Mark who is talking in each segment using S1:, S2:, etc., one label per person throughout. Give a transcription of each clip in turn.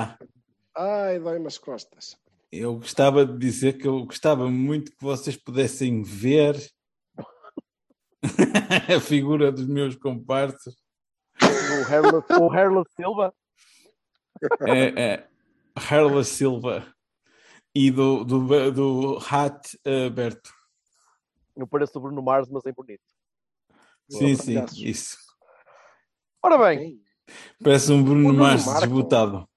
S1: Olá.
S2: Ai, dói-me as costas.
S1: Eu gostava de dizer que eu gostava muito que vocês pudessem ver a figura dos meus comparsas.
S3: O Hairless, o Silva.
S1: É, é, Harla Silva e do, do, do Hat aberto.
S3: Eu pareço o Bruno Mars, mas em bonito.
S1: Sim, sim, isso.
S3: Ora bem,
S1: Parece um Bruno
S2: O Nuno
S1: Mars
S2: Marco.
S1: desbotado.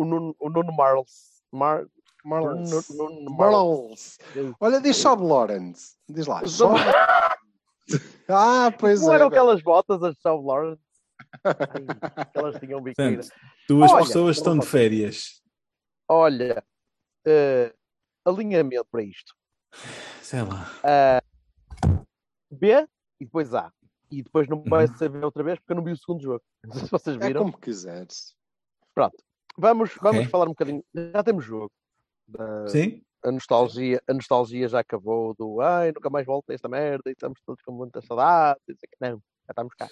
S3: O Nuno, o Nuno Marles. Mar,
S2: Marlons.
S3: Nuno- Nuno
S2: Marlons. Olha, diz Sob Lawrence. Diz lá. Sob... ah, pois
S3: Não
S2: é.
S3: eram aquelas botas, as South Lawrence? Ai, que elas tinham biqueira.
S1: Portanto, duas
S3: Olha,
S1: pessoas estão de férias.
S3: Olha, eh, alinhamento para isto.
S1: Sei lá.
S3: Ah, B e depois A. E depois não vai
S1: Uhum.
S3: saber outra vez porque eu não vi o segundo jogo. Não sei se vocês
S2: É
S3: viram.
S2: como quiseres.
S3: Pronto. Vamos, vamos
S1: Ok.
S3: falar um bocadinho. Já temos jogo. Ah,
S1: Sim?
S3: a nostalgia, a nostalgia já acabou do ai, nunca mais volto a esta merda e estamos todos com muita saudade. dizer que Não, já estamos cá.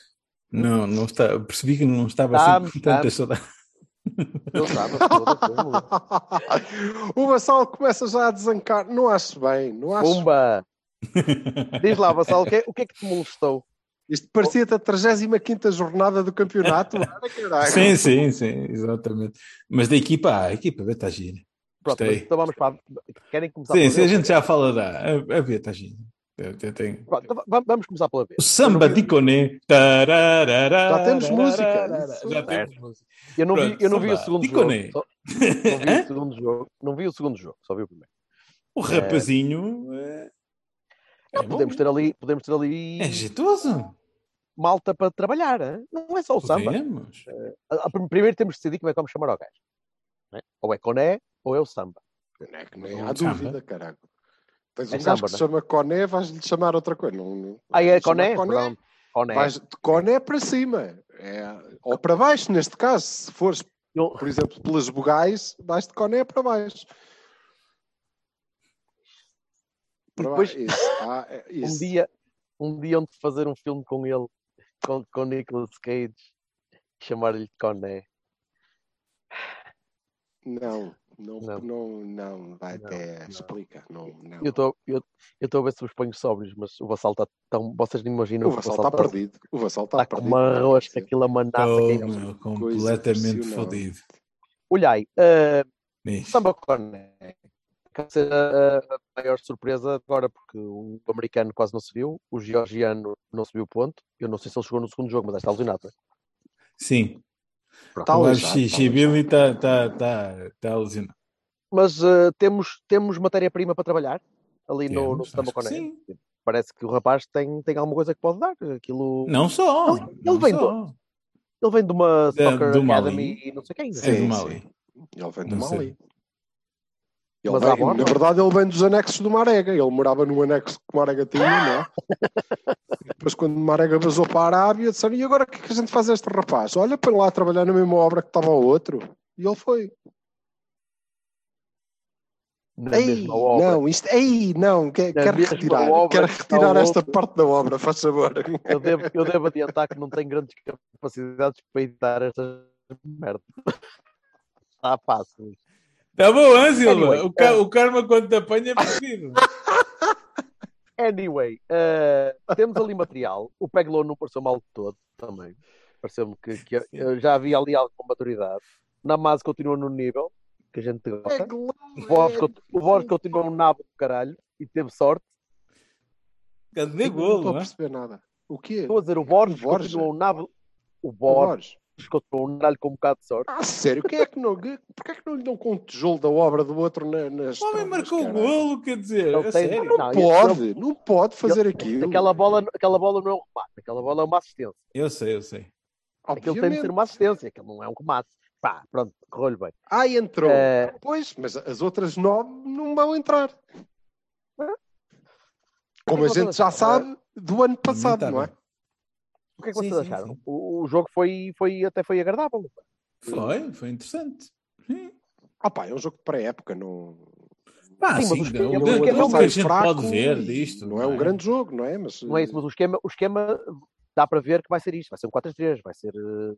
S1: Não, não está. Percebi que não estava
S3: Estamos,
S1: assim com tanta
S3: estamos.
S1: saudade.
S3: Estava,
S2: o Vassal começa já a desancar. Não acho bem. Não acho.
S3: Pumba! Diz lá, Vassal, o que, é- o que é que te molestou?
S2: Isto parecia-te a 35 jornada do campeonato.
S1: Sim, sim, sim, exatamente. Mas da equipa A, a equipa B está gira.
S3: Pronto, então vamos para. Querem começar
S1: Sim, sim, a gente já fala da A, B está gira. Eu- eu tenho-
S3: Pronto, então va- vamos começar pela B.
S1: O samba de Coné.
S2: Já temos música.
S1: Já temos música.
S3: Eu não vi, eu não vi o segundo
S1: Diconé.
S3: jogo. Só, não vi o segundo jogo. Não vi o segundo jogo, só vi o primeiro.
S1: O rapazinho é, é
S3: podemos ter ali, podemos ter ali
S1: É jeitoso.
S3: Malta para trabalhar. hein? Não é só o samba. A- Primeiro temos de decidir como é que vamos chamar ao gajo. é? Ou é Coné ou é o samba.
S2: Não é que nem
S1: Não
S2: há
S1: samba.
S2: dúvida, caralho. Tens
S3: É
S2: um gajo
S3: samba,
S2: que se chama Coné, vais-lhe chamar outra coisa. Não, não-
S3: Ah, é Coné? Pronto. Coné.
S2: Vais de Coné para cima. É, ou para baixo, neste caso. Se fores,
S3: Eu-
S2: por exemplo, pelas vogais, vais de Coné para baixo. Para
S3: depois-
S2: baixo. Isso. Ah, é,
S3: um
S2: isso.
S3: dia, um dia onde fazer um filme com ele, com, com Nicolas Cage, chamar-lhe Coné.
S2: Não, não,
S3: Não.
S2: não, não, vai
S3: Não,
S2: até
S3: não.
S2: explica. Não, não.
S3: Eu estou eu, a ver se vos ponho sóbrios, mas o Vassal está tão. Vocês não imaginam
S2: O
S3: que
S2: Vassal está perdido. O Vassal está
S3: Está com
S2: perdido.
S3: uma rosca, aquilo a manata.
S1: Oh, completamente fodido.
S3: Olhai, eh,
S1: Diz.
S3: Samba Coné. Acaba de ser a, a maior surpresa agora, porque o americano quase não se viu, o georgiano não se viu ponto. Eu não sei se ele chegou no segundo jogo, mas está alucinado. né?
S1: Sim.
S2: Está
S1: O
S2: aleijado, está
S1: tá, tá, tá alucinado.
S3: Mas eh, temos, temos matéria-prima para trabalhar ali no, no
S1: Temos,
S3: Samba
S1: sim.
S3: Parece que o rapaz tem, tem alguma coisa que pode dar. Aquilo...
S1: Não só.
S3: Ele- ele
S1: não
S3: vem
S1: só.
S3: Ele vem de uma Soccer
S1: do Mali.
S3: Academy e não sei quem.
S1: É
S2: Sim,
S1: do Mali.
S2: Ele vem do
S1: Não sei.
S2: Mali. Ele
S3: Mas
S2: vem- na verdade, ele vem dos anexos do Marega. Ele morava no anexo que o Marega tinha, não é? Depois, quando o Marega vazou para a Arábia, disseram: e agora o que é que a gente faz a este rapaz? Olha, para lá trabalhar na mesma obra que estava o outro. E ele foi.
S3: Na
S2: Ei, não, isto, ei, não, que,
S3: Na
S2: quero retirar, quero retirar esta
S3: outro.
S2: parte da obra, faz favor.
S3: Eu, devo, eu devo adiantar que não tenho grandes capacidades para editar estas merdas. Está fácil.
S1: Tá bom, Silva?
S3: Anyway,
S1: o, ca-
S3: eh,
S1: o karma quando te apanha é preferido.
S3: Anyway, eh, temos ali material. O Peglow não pareceu mal de todo também. Pareceu-me que, que eu já havia ali algo com maturidade. Namaz continua no nível que a gente gosta. O Borges, cont- o Borges continua um nabo do caralho e teve sorte.
S1: Cadê
S2: Não estou
S1: golo,
S2: a
S1: hein?
S2: perceber nada. O quê?
S3: Estou a dizer, o Borges,
S2: O Borges.
S3: continua um nabo. O
S2: O
S3: Borges. Escutou um nalho com um bocado de sorte.
S2: Ah, sério, quem é que não. Porquê é que não lhe dão com um tijolo da obra do outro na, nas.
S1: O homem marcou o golo, quer dizer,
S3: Ele
S1: a
S3: tem-
S1: sério.
S2: Não,
S3: Não,
S2: pode, não pode fazer aquilo.
S3: Aquela bola, aquela bola não é um remate, aquela bola é uma assistência.
S1: Eu sei, eu sei.
S3: Aquilo tem de ser uma assistência, aquilo não é um remate. Pá, pronto, correu-lhe bem.
S2: Ah, entrou.
S3: Eh,
S2: Pois, mas as outras nove não vão entrar. Como a gente já sabe do ano passado,
S1: tá
S2: não é?
S3: O que é que
S1: Sim,
S3: vocês
S1: sim,
S3: acharam?
S1: sim.
S3: O, o jogo foi, foi, até foi agradável.
S1: Foi, foi interessante. Sim.
S2: Ah, pá, é um jogo de pré-época, não.
S1: Pá,
S3: Sim,
S1: sim,
S3: mas o esquema-
S1: o,
S3: o
S1: o,
S3: esquema é um
S1: que a gente pode ver
S2: e
S1: disto.
S2: Não é um grande jogo, não é? Mas,
S3: Não é isso, mas o esquema, o esquema dá para ver que vai ser isto, vai ser um 4-3, vai ser, eh,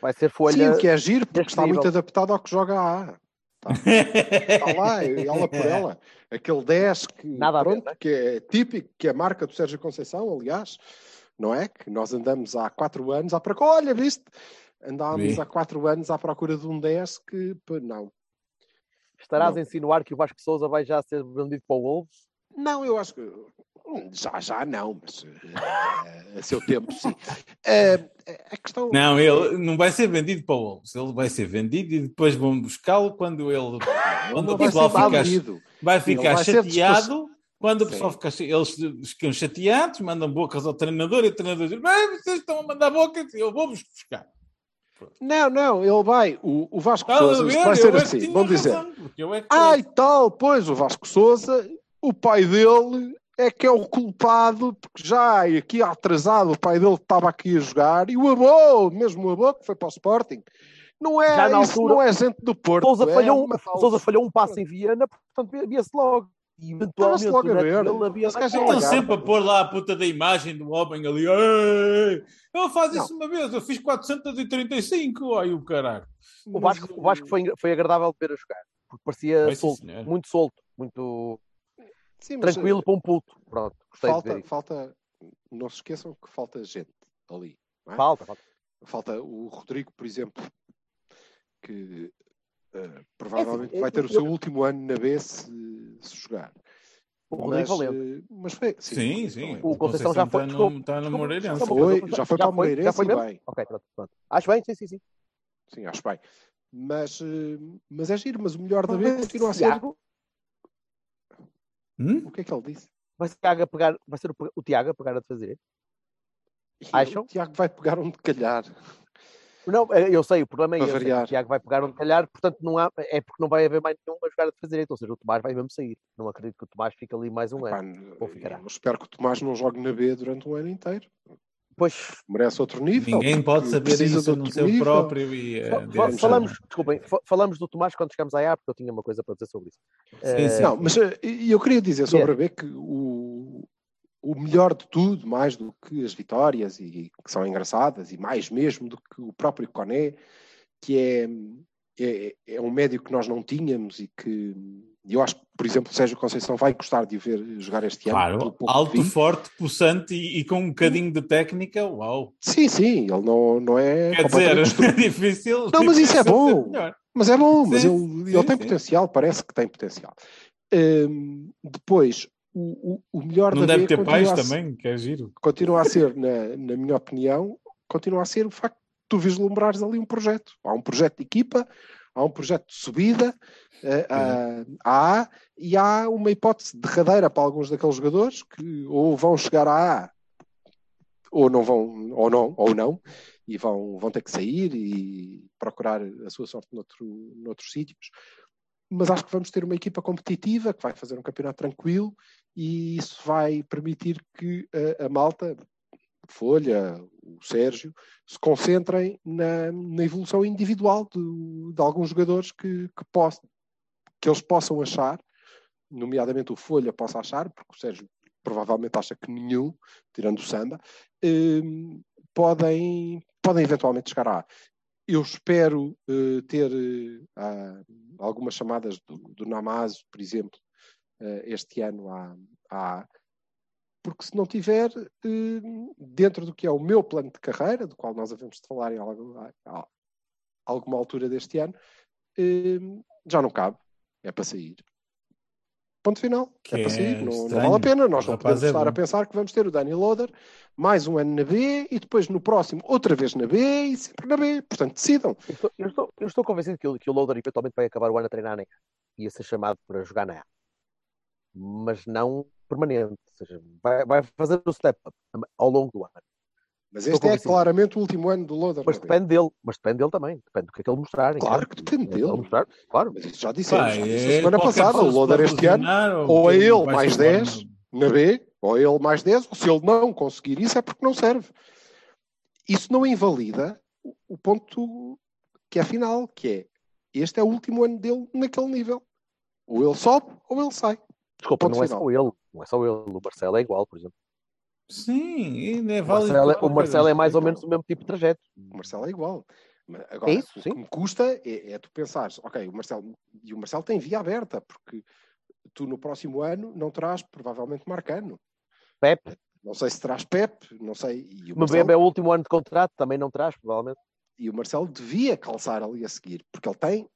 S3: vai ser folha.
S2: Sim, o que é giro, porque está muito adaptado ao que joga a A. Está lá, ela por ela. Aquele 10 que,
S3: Nada a ver,
S2: pronto,
S3: não é?
S2: que é típico, que é a marca do Sérgio Conceição, aliás, não é? Que nós andamos há 4 anos à procura. Olha, viste? Andávamos
S1: Vi.
S2: há 4 anos à procura de um 10 que, não.
S3: Estarás
S2: Não.
S3: a insinuar que o Vasco Souza vai já ser vendido para o Wolves?
S2: Não, eu acho que. Já, já não, mas eh, a seu tempo, sim. Eh, a questão.
S1: Não, ele não vai ser vendido para o Wolves. Ele vai ser vendido e depois vão buscá-lo quando ele quando o
S2: vai
S1: pessoal
S2: ser
S1: ficar, vai
S2: Ele
S1: ficar
S2: vai ser
S1: chateado. Quando o pessoal ficar, cha- eles ficam chateados, mandam bocas ao treinador e o treinador diz: Bem, vocês estão a mandar bocas, eu vou-vos buscar.
S2: Não, não, ele vai. O, o Vasco
S1: Estás a
S2: Souza,
S1: ver?
S2: vai ser
S1: é
S2: assim. Vão dizer.
S1: é que-
S2: Ah, e tal, pois, o Vasco Souza, o pai dele é que é o culpado, porque já aqui atrasado, o pai dele estava aqui a jogar, e o avô, mesmo o avô que foi para o Sporting, não é,
S3: Já na
S2: isso
S3: altura,
S2: não é gente do Porto.
S3: Souza
S2: é
S3: falhou,
S2: uma
S3: Souza falhou um passo em Viana, portanto via-se logo. E eventualmente
S2: logo a ver.
S3: dele
S2: é
S1: Estão sempre a pôr lá a puta da imagem do homem ali. "Ei, Ele faz
S2: Não.
S1: isso uma vez, eu fiz 435. Ai, o caralho.
S3: O Vasco, o Vasco foi, foi agradável de ver a jogar, porque parecia solto, muito solto, muito
S2: Sim, mas,
S3: tranquilo para um puto. Pronto, gostei de ver
S2: falta, falta, não se esqueçam que falta gente ali. não é?
S3: Falta, falta.
S2: Falta o Rodrigo, por exemplo, que eh, provavelmente
S3: É assim,
S2: vai ter
S3: eu-
S2: o seu último ano na B se, se jogar.
S3: O Rodrigo
S2: mas,
S3: Valente.
S2: eh, mas foi,
S1: Sim, sim.
S2: Valente.
S3: O Conceição já foi-
S1: Está no,
S3: desculpa,
S1: está no Moreirense.
S3: desculpa.
S2: Foi,
S3: Já-
S2: já foi
S3: já
S2: para o
S3: foi? Já
S2: Moreirense
S3: foi mesmo?
S2: bem.
S3: Ok, pronto, pronto. Acho bem, sim, sim, sim.
S2: Sim, acho bem. Mas, eh, mas é giro, mas o melhor da B continua a ser.
S1: Hum?
S2: O que é que ele disse?
S3: vai ser, o Tiago a pegar, vai ser o, o Tiago a pegar a fazer. Acham?
S2: O Tiago vai pegar onde calhar.
S3: Não, eh, eu sei, o problema é esse. é
S2: variar.
S3: O Tiago vai pegar onde calhar, portanto não há, é porque não vai haver mais nenhum a jogar a fazer Ou seja, o Tomás vai mesmo sair. Não acredito que o Tomás fique ali mais um
S2: Pá,
S3: ano. Ou ficará.
S2: eu espero que o Tomás não jogue na B durante um ano inteiro.
S3: Pois,
S2: Merece outro nível.
S1: Ninguém pode saber isso
S2: de
S1: no seu
S2: nível.
S1: próprio. E,
S3: fa- fa-
S1: diremos-
S3: falamos, desculpem, fa- falamos do Tomás quando chegamos à A, porque eu tinha uma coisa para dizer sobre isso. Eh,
S1: sim.
S2: Não, mas eh, e eu queria dizer sobre a B que o, o melhor de tudo, mais do que as vitórias, e que são engraçadas, e mais mesmo do que o próprio Coné, que é, é, é um médio que nós não tínhamos e que eu acho que, por exemplo, o Sérgio Conceição vai gostar de ver jogar este ano.
S1: Claro, alto, forte, possante e, e com um bocadinho de técnica, uau.
S2: Sim, sim, ele não, não é
S1: Quer dizer,
S2: estúpido.
S1: difícil.
S2: Não, mas isso é bom. Mas é bom, mas
S1: Sim,
S2: ele,
S1: sim,
S2: ele tem
S1: sim.
S2: potencial, parece que tem potencial. Hum, depois, o, o, melhor
S1: Não
S2: da
S1: deve ter
S2: continua
S1: pais
S2: a,
S1: também, que é giro.
S2: continua a ser, na, na minha opinião, continua a ser o facto de tu vislumbrares ali um projeto. Há um projeto de equipa, há um projeto de subida eh, a, a A e há uma hipótese derradeira para alguns daqueles jogadores que ou vão chegar a A ou não vão, ou não, ou não, e vão, vão ter que sair e procurar a sua sorte noutro, noutros sítios. Mas acho que vamos ter uma equipa competitiva que vai fazer um campeonato tranquilo e isso vai permitir que a, a malta, Folha, o Sérgio, se concentrem na, na evolução individual de, de alguns jogadores que, que, que eles possam achar, nomeadamente o Folha possa achar, porque o Sérgio provavelmente acha que nenhum, tirando o Samba, hum, podem, podem eventualmente chegar a. Eu espero uh, ter uh, algumas chamadas do, do Namazo, por exemplo, uh, este ano à, à porque se não tiver, dentro do que é o meu plano de carreira, do qual nós de falar em a, alguma altura deste ano, já não cabe, é para sair. Ponto final.
S1: Que
S2: é para
S1: é.
S2: Não, não vale a pena. Nós não podemos
S1: é
S2: estar
S1: bom.
S2: a pensar que vamos ter o Danny Loader mais um ano na B e depois no próximo outra vez na B e sempre na B. Portanto, decidam.
S3: Eu estou, eu estou, eu estou convencido que, o- que o Loader eventualmente vai acabar o ano a treinar na A e a ser chamado para jogar na A. Mas não permanente. Ou seja, vai, vai fazer o step up ao longo do ano.
S2: Mas este é claramente o último ano do Loader.
S3: Mas depende dele. Mas depende dele também. Depende do que é que ele mostrar.
S2: Claro que depende
S3: ele
S2: dele.
S3: mostrar, claro.
S2: Mas isso já dissemos. Disse
S1: é
S2: semana passada. O
S1: pode
S2: este ano ou é ele mais
S1: ser embora
S2: 10
S1: no-
S2: na B, ou é ele mais 10, ou se ele não conseguir isso é porque não serve. Isso não invalida o- ponto que é final, que é este é o último ano dele naquele nível. Ou ele sobe ou ele sai.
S3: Desculpa,
S2: Ponto
S3: não é
S2: final.
S3: só ele. Não é só ele. O Marcelo é igual, por exemplo.
S1: Sim, ainda é
S3: O
S1: válido.
S3: Marcelo, é- o Marcelo é mais ou menos o mesmo tipo de trajeto.
S2: O Marcelo é igual. Mas Agora,
S3: É isso,
S2: o
S3: sim.
S2: que me custa é, é tu pensares, ok, o Marcelo, e o Marcelo tem via aberta, porque tu no próximo ano não terás provavelmente Marcano.
S3: Pepe,
S2: Não sei se terás Pep, não sei. E o, Marcelo,
S3: é o último ano de contrato, também não traz, provavelmente.
S2: e o Marcelo devia calçar ali a seguir, porque ele tem,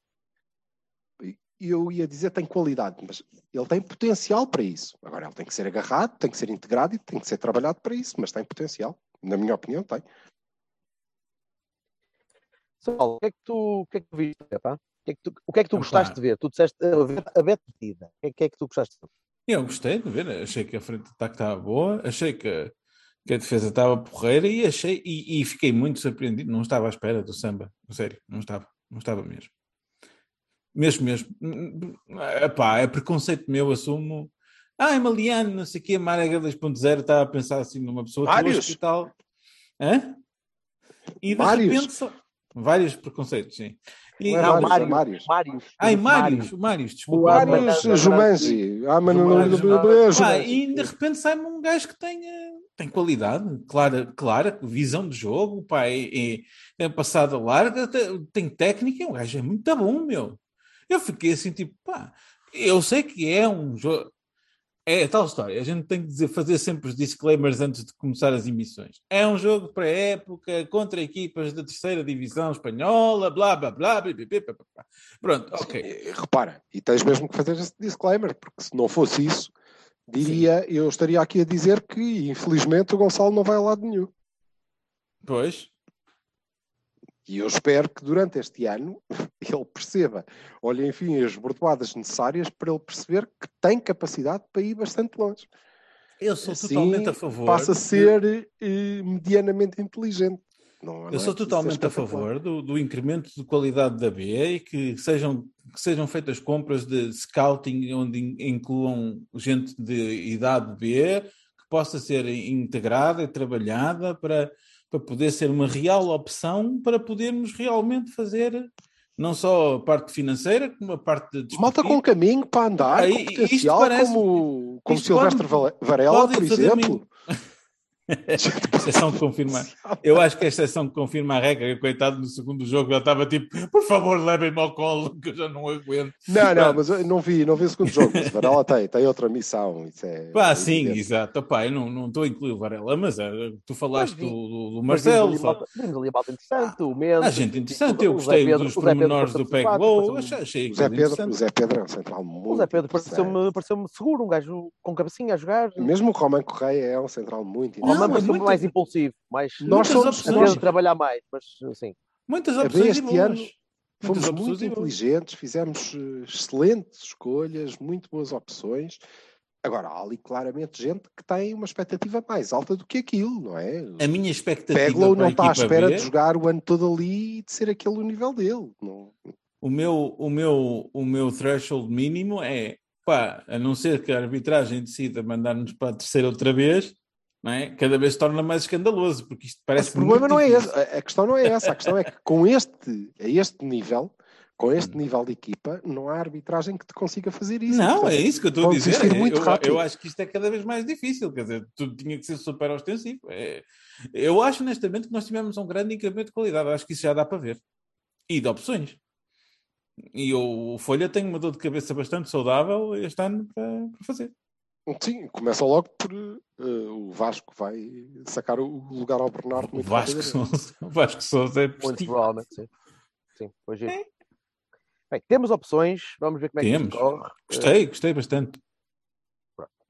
S2: eu ia dizer tem qualidade, mas ele tem potencial para isso. Agora ele tem que ser agarrado, tem que ser integrado e tem que ser trabalhado para isso, mas tem potencial. Na minha opinião, tem.
S3: São Paulo, o que é que tu, o que é que tu viste, epá? O que é que tu, o que é que tu gostaste de ver? Tu disseste a ver a ver partida. O que é, que é que tu gostaste de ver?
S1: Eu gostei de ver, achei que a frente de ataque estava boa, achei que, que a defesa estava porreira e achei e, e fiquei muito surpreendido. Não estava à espera do samba, a sério, não estava, não estava mesmo. Mesmo, mesmo. Epá, é preconceito meu, assumo. Ah, Maliano, não sei o quê, Marega 2.0, estava a pensar assim numa pessoa que
S2: Vários.
S1: hoje e tal. Hã? E de
S2: Vários.
S1: repente só... Vários preconceitos, sim. E,
S2: Não é
S3: Não,
S2: vários, é
S3: Mários.
S2: Mários.
S3: Mários.
S1: Ai,
S3: Disse
S1: Mários, Mários, desculpa.
S2: Mários
S3: mas-
S2: Jumanji. Ah, mas não-
S1: Jumanji. e de repente sai-me um gajo que tenha, tem qualidade, clara, clara, visão de jogo, pá, é, é, é passada larga, te- tem técnica, o gajo é muito bom, meu. Eu fiquei assim, tipo, pá, eu sei que é um jogo. É tal história, a gente tem que dizer, fazer sempre os disclaimers antes de começar as emissões. É um jogo para época, contra equipas da terceira divisão espanhola, blá blá blá, blá, blá, blá, blá. Pronto, ok.
S2: E, Repara, e tens mesmo que fazer esse disclaimer, porque se não fosse isso, diria, eu estaria aqui a dizer que, infelizmente, o Gonçalo não vai a lado nenhum.
S1: Pois,
S2: E eu espero que durante este ano ele perceba, olha, enfim, as bordoadas necessárias para ele perceber que tem capacidade para ir bastante longe.
S1: eu sou
S2: Assim,
S1: totalmente a favor.
S2: Passa a ser eh, medianamente inteligente. Não, não é
S1: Eu sou
S2: ser
S1: totalmente a favor do, do incremento de qualidade da B e que sejam, que sejam feitas compras de scouting onde in- incluam gente de idade B que possa ser integrada e trabalhada para, para poder ser uma real opção para podermos realmente fazer não só a parte financeira, como a parte de
S2: Malta com
S1: desportiva.
S2: caminho para andar,
S1: Ah,
S2: com potencial,
S1: parece-
S2: como, como Silvestre
S1: pode-
S2: Varela,
S1: pode
S2: por exemplo.
S1: exceção de confirmar. Eu acho que a exceção que confirma a regra, que coitado no segundo jogo, ele estava tipo, por favor, levem-me ao colo, que eu já não aguento.
S2: Não, não, mas eu não vi, não vi o segundo jogo. Mas Varela tem, tem outra missão. Isso é,
S1: Pá,
S2: é
S1: sim,
S2: evidente.
S1: exato. Opá, eu não não estou a incluir o Varela, mas eh, tu falaste do, do, do Marcelo.
S3: vimos ali malta- interessante, o Mendes.
S1: Ah, gente interessante,
S3: o-
S1: eu gostei
S3: Pedro-
S1: dos pormenores do Peg Low, achei,
S2: O Zé, Pedro, o
S1: interessante.
S2: Zé Pedro é um central muito
S3: O Zé Pedro
S2: interessante.
S3: pareceu-me pareceu seguro, um gajo com cabecinha a jogar.
S2: Mesmo o Roman Correia é um central muito
S3: O
S1: Não, é
S3: pareceu-me
S1: muito-
S3: mais impulsivo, mais
S2: Nós somos,
S1: opções.
S3: trabalhar mais, mas assim.
S1: Muitas opções
S2: este ano fomos
S1: opções
S2: muito inteligentes, fizemos eh, excelentes escolhas, muito boas opções. Agora, há ali claramente gente que tem uma expectativa mais alta do que aquilo, não é?
S1: A minha expectativa
S2: Peglow
S1: para a
S2: não está à espera
S1: B,
S2: de jogar o ano todo ali e de ser aquele o nível dele. Não,
S1: o meu, o meu, o meu threshold mínimo é, pá, a não ser que a arbitragem decida mandar-nos para a terceira outra vez, não é? cada vez se torna mais escandaloso, porque isto
S2: Mas
S1: parece
S2: o problema não é esse. A questão não é essa. A questão é que com este, a este nível, com este nível de equipa, não há arbitragem que te consiga fazer isso.
S1: Não,
S2: Portanto,
S1: é isso que eu estou a dizer.
S2: desistir muito
S1: eu,
S2: rápido.
S1: eu acho que isto é cada vez mais difícil, quer dizer, tudo tinha que ser super ostensivo. É, eu acho honestamente que nós tivemos um grande incremento de qualidade, eu acho que isso já dá para ver. E de opções. E o, o Folha tem uma dor de cabeça bastante saudável este ano para, para fazer.
S2: Sim, começa logo por eh, o Vasco vai sacar o lugar ao Bernardo
S1: O Vasco. Souza, o Vasco Souza é
S3: Muito provavelmente, sim. Sim, foi giro. Bem, temos opções, vamos ver como é que
S1: Temos.
S3: isto corre.
S1: Gostei, gostei bastante.